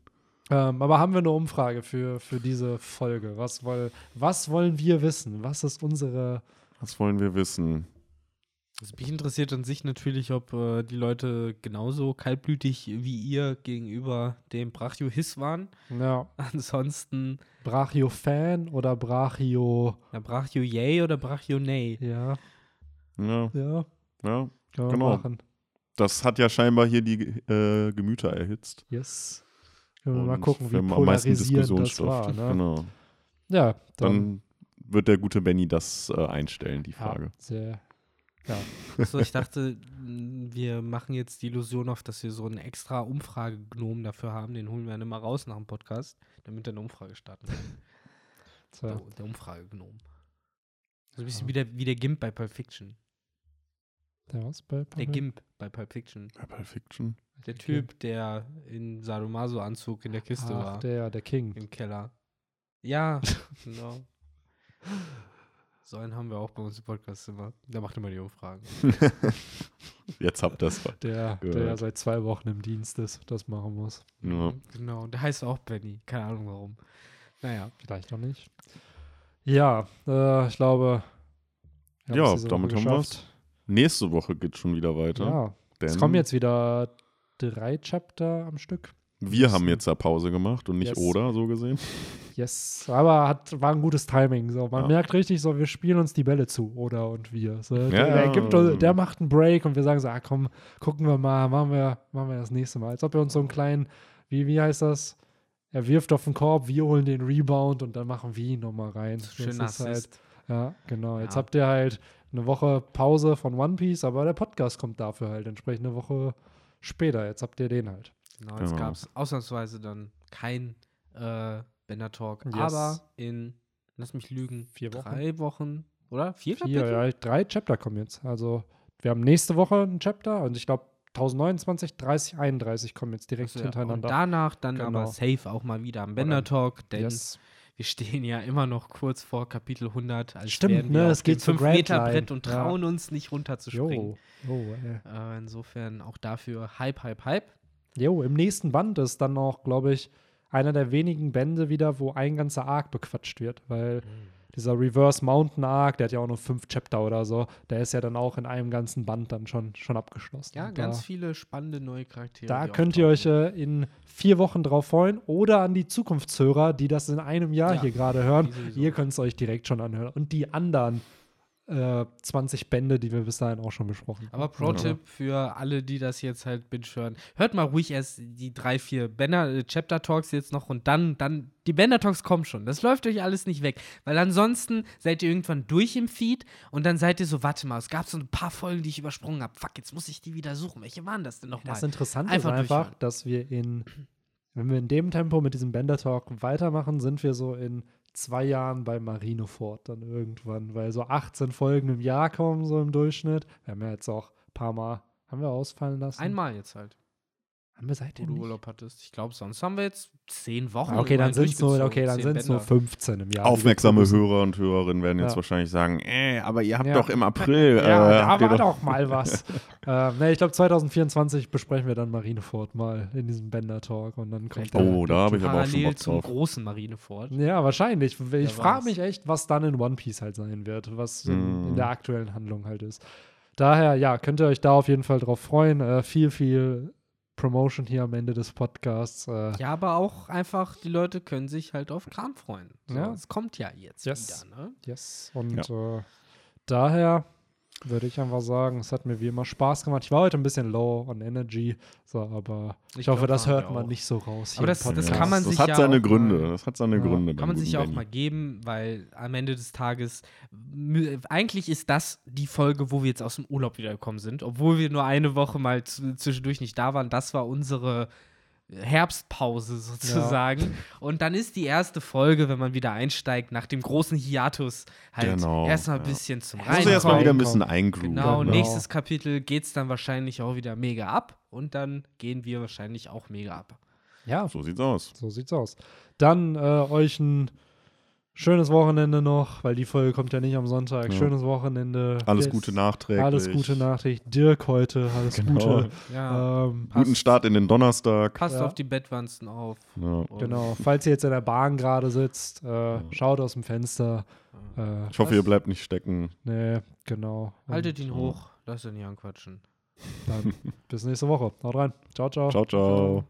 Ähm, aber haben wir eine Umfrage für, für diese Folge? Was, woll, was wollen wir wissen? Was ist unsere. Was wollen wir wissen? Also mich interessiert an sich natürlich, ob äh, die Leute genauso kaltblütig wie ihr gegenüber dem Brachio-Hiss waren. Ja, Ansonsten, Brachio-Fan oder Brachio. na, Brachio yay oder Brachio nay? Ja, Ja, ja, ja. können wir Genau. machen. Das hat ja scheinbar hier die äh, Gemüter erhitzt. Yes. Können wir mal Und gucken, wie polarisierend das Diskussionsstoff. war. Ne? Genau. Ja, dann. Dann wird der gute Benny das äh, einstellen, die ja, Frage. Sehr, Achso, ich dachte, m, wir machen jetzt die Illusion auf, dass wir so einen extra Umfragegnom dafür haben. Den holen wir dann immer raus nach dem Podcast, damit er eine Umfrage starten kann. sehr, Der, der Umfragegnom. So ein bisschen Ja. wie der, wie der Gimp bei Pulp Fiction. der was bei Der Pamela? Gimp bei Pulp Fiction. Bei Pulp Fiction. Der Typ, der in Sadomaso-Anzug in der Kiste Ach, war. der, der King. Im Keller. Ja, genau. So einen haben wir auch bei uns im Podcast immer. Der macht immer die Umfragen. Jetzt habt ihr es. Der, der ja seit zwei Wochen im Dienst ist, das machen muss. Ja. Genau, der heißt auch Benny. Keine Ahnung warum. Naja. Vielleicht noch nicht. Ja, äh, ich glaube. wir Ja, es damit haben wir's. geschafft. Nächste Woche geht schon wieder weiter. Ja, denn es kommen jetzt wieder drei Chapter am Stück. wir haben jetzt ja Pause gemacht und nicht Yes. oder, so gesehen. Yes, aber hat, war ein gutes Timing. So. Man Ja. merkt richtig so, wir spielen uns die Bälle zu, oder und wir. So, der, Ja, der, gibt, der macht einen Break und wir sagen so, ah, komm, gucken wir mal, machen wir, machen wir das nächste Mal. Als ob er uns so einen kleinen, wie, wie heißt das? Er wirft auf den Korb, wir holen den Rebound und dann machen wir ihn nochmal rein. Das Schön ist halt, Assist. ja, genau. Jetzt Ja. habt ihr halt eine Woche Pause von One Piece, aber der Podcast kommt dafür halt entsprechend eine Woche später. Jetzt habt ihr den halt. Genau, jetzt Genau. gab es ausnahmsweise dann kein äh, Bender Talk. Yes. Aber in, lass mich lügen, Vier Wochen? drei Wochen, oder? Vier, Vier, Kapitel? ja, drei Chapter kommen jetzt. Also wir haben nächste Woche ein Chapter und ich glaube 1029, 30, 31 kommen jetzt direkt Also, ja, und hintereinander. danach dann Genau. aber safe auch mal wieder am Bender Talk, denn yes. wir stehen ja immer noch kurz vor Kapitel 100. Als Stimmt, ne, es geht dem zur 5 Meter Grand Brett Line. und Ja. trauen uns nicht runterzuspringen. Jo, jo. Äh, insofern auch dafür Hype, Hype, Hype. jo, im nächsten Band ist dann auch, glaube ich, einer der wenigen Bände wieder, wo ein ganzer Arc bequatscht wird, weil Mhm. dieser Reverse Mountain Arc, der hat ja auch nur fünf Chapter oder so, der ist ja dann auch in einem ganzen Band dann schon, schon abgeschlossen. Ja, Und ganz da, viele spannende neue Charaktere. Da könnt ihr euch äh, in vier Wochen drauf freuen oder an die Zukunftshörer, die das in einem Jahr Ja, hier gerade hören. Ihr könnt es euch direkt schon anhören. Und die anderen äh, 20 Bände, die wir bis dahin auch schon besprochen haben. Aber Pro-Tipp für alle, die das jetzt halt binge hören. Hört mal ruhig erst die drei, vier Banner, äh, Chapter Talks jetzt noch und dann, dann, die Banner Talks kommen schon. Das läuft euch alles nicht weg. Weil ansonsten seid ihr irgendwann durch im Feed und dann seid ihr so, warte mal, es gab so ein paar Folgen, die ich übersprungen habe. Fuck, jetzt muss ich die wieder suchen. Welche waren das denn nochmal? Das Interessante Einfach ist einfach, dass wir in, wenn wir in dem Tempo mit diesem Bender Talk weitermachen, sind wir so in zwei Jahren bei Marineford dann irgendwann, weil so 18 Folgen im Jahr kommen so im Durchschnitt. Wir haben ja jetzt auch ein paar Mal, haben wir ausfallen lassen? Einmal jetzt halt, Haben wir wo seitdem du nicht? Urlaub hattest. Ich glaube, sonst haben wir jetzt zehn Wochen. Ah, okay, dann sind es nur, okay, dann zehn sind's nur Bänder. 15 im Jahr. Aufmerksame. Hörer und Hörerinnen werden jetzt Ja. wahrscheinlich sagen, äh, aber ihr habt Ja. doch im April. Ja, äh, da habt ihr war doch mal was. ähm, ne, ich glaube, 2024 besprechen wir dann Marineford mal in diesem Bender Talk und dann kommt Oh, da habe ich aber auch schon Bock zum drauf. großen Marineford. Ja, wahrscheinlich. Ich frage mich echt, was dann in One Piece halt sein wird, was in, Mm. in der aktuellen Handlung halt ist. Daher, ja, könnt ihr euch da auf jeden Fall drauf freuen. Äh, viel, viel Promotion hier am Ende des Podcasts. Äh, Ja, aber auch einfach, die Leute können sich halt auf Kram freuen. So, Ja. Es kommt ja jetzt Yes. wieder, ne? Yes. Und äh, daher würde ich einfach sagen, es hat mir wie immer Spaß gemacht. Ich war heute ein bisschen low on Energy, so, aber ich, Ich hoffe, glaub, das hört man auch. nicht so raus. Aber das- das kann man das sich hat ja seine auch Gründe. mal- Das hat seine Ja. Gründe. Kann man sich ja auch Benny. mal geben, weil am Ende des Tages, eigentlich ist das die Folge, wo wir jetzt aus dem Urlaub wiedergekommen sind. Obwohl wir nur eine Woche mal zwischendurch nicht da waren. Das war unsere Herbstpause sozusagen. Und dann ist die erste Folge, wenn man wieder einsteigt, nach dem großen Hiatus, halt Genau, erstmal ein ja. bisschen zum Ja, Muss Reinkommen. ich erstmal wieder ein bisschen eingrooven. Genau, Genau. nächstes Kapitel geht es dann wahrscheinlich auch wieder mega ab. Und dann gehen wir wahrscheinlich auch mega ab. Ja, So sieht's aus. So sieht's aus. Dann äh, euch ein schönes Wochenende noch, weil die Folge kommt ja nicht am Sonntag. Ja. Schönes Wochenende. Alles Gute nachträglich. Alles Gute Nachricht. Dirk heute, alles Genau. Gute. Ja. Ähm, Guten Start in den Donnerstag. Passt Ja. auf die Bettwanzen auf. Genau. Falls ihr jetzt in der Bahn gerade sitzt, äh, schaut aus dem Fenster. Äh, Ich hoffe, ihr bleibt nicht stecken. nee, genau. Und Haltet ihn hoch, lasst ihn nicht anquatschen. Dann bis nächste Woche. Haut rein. Ciao, ciao. Ciao, ciao.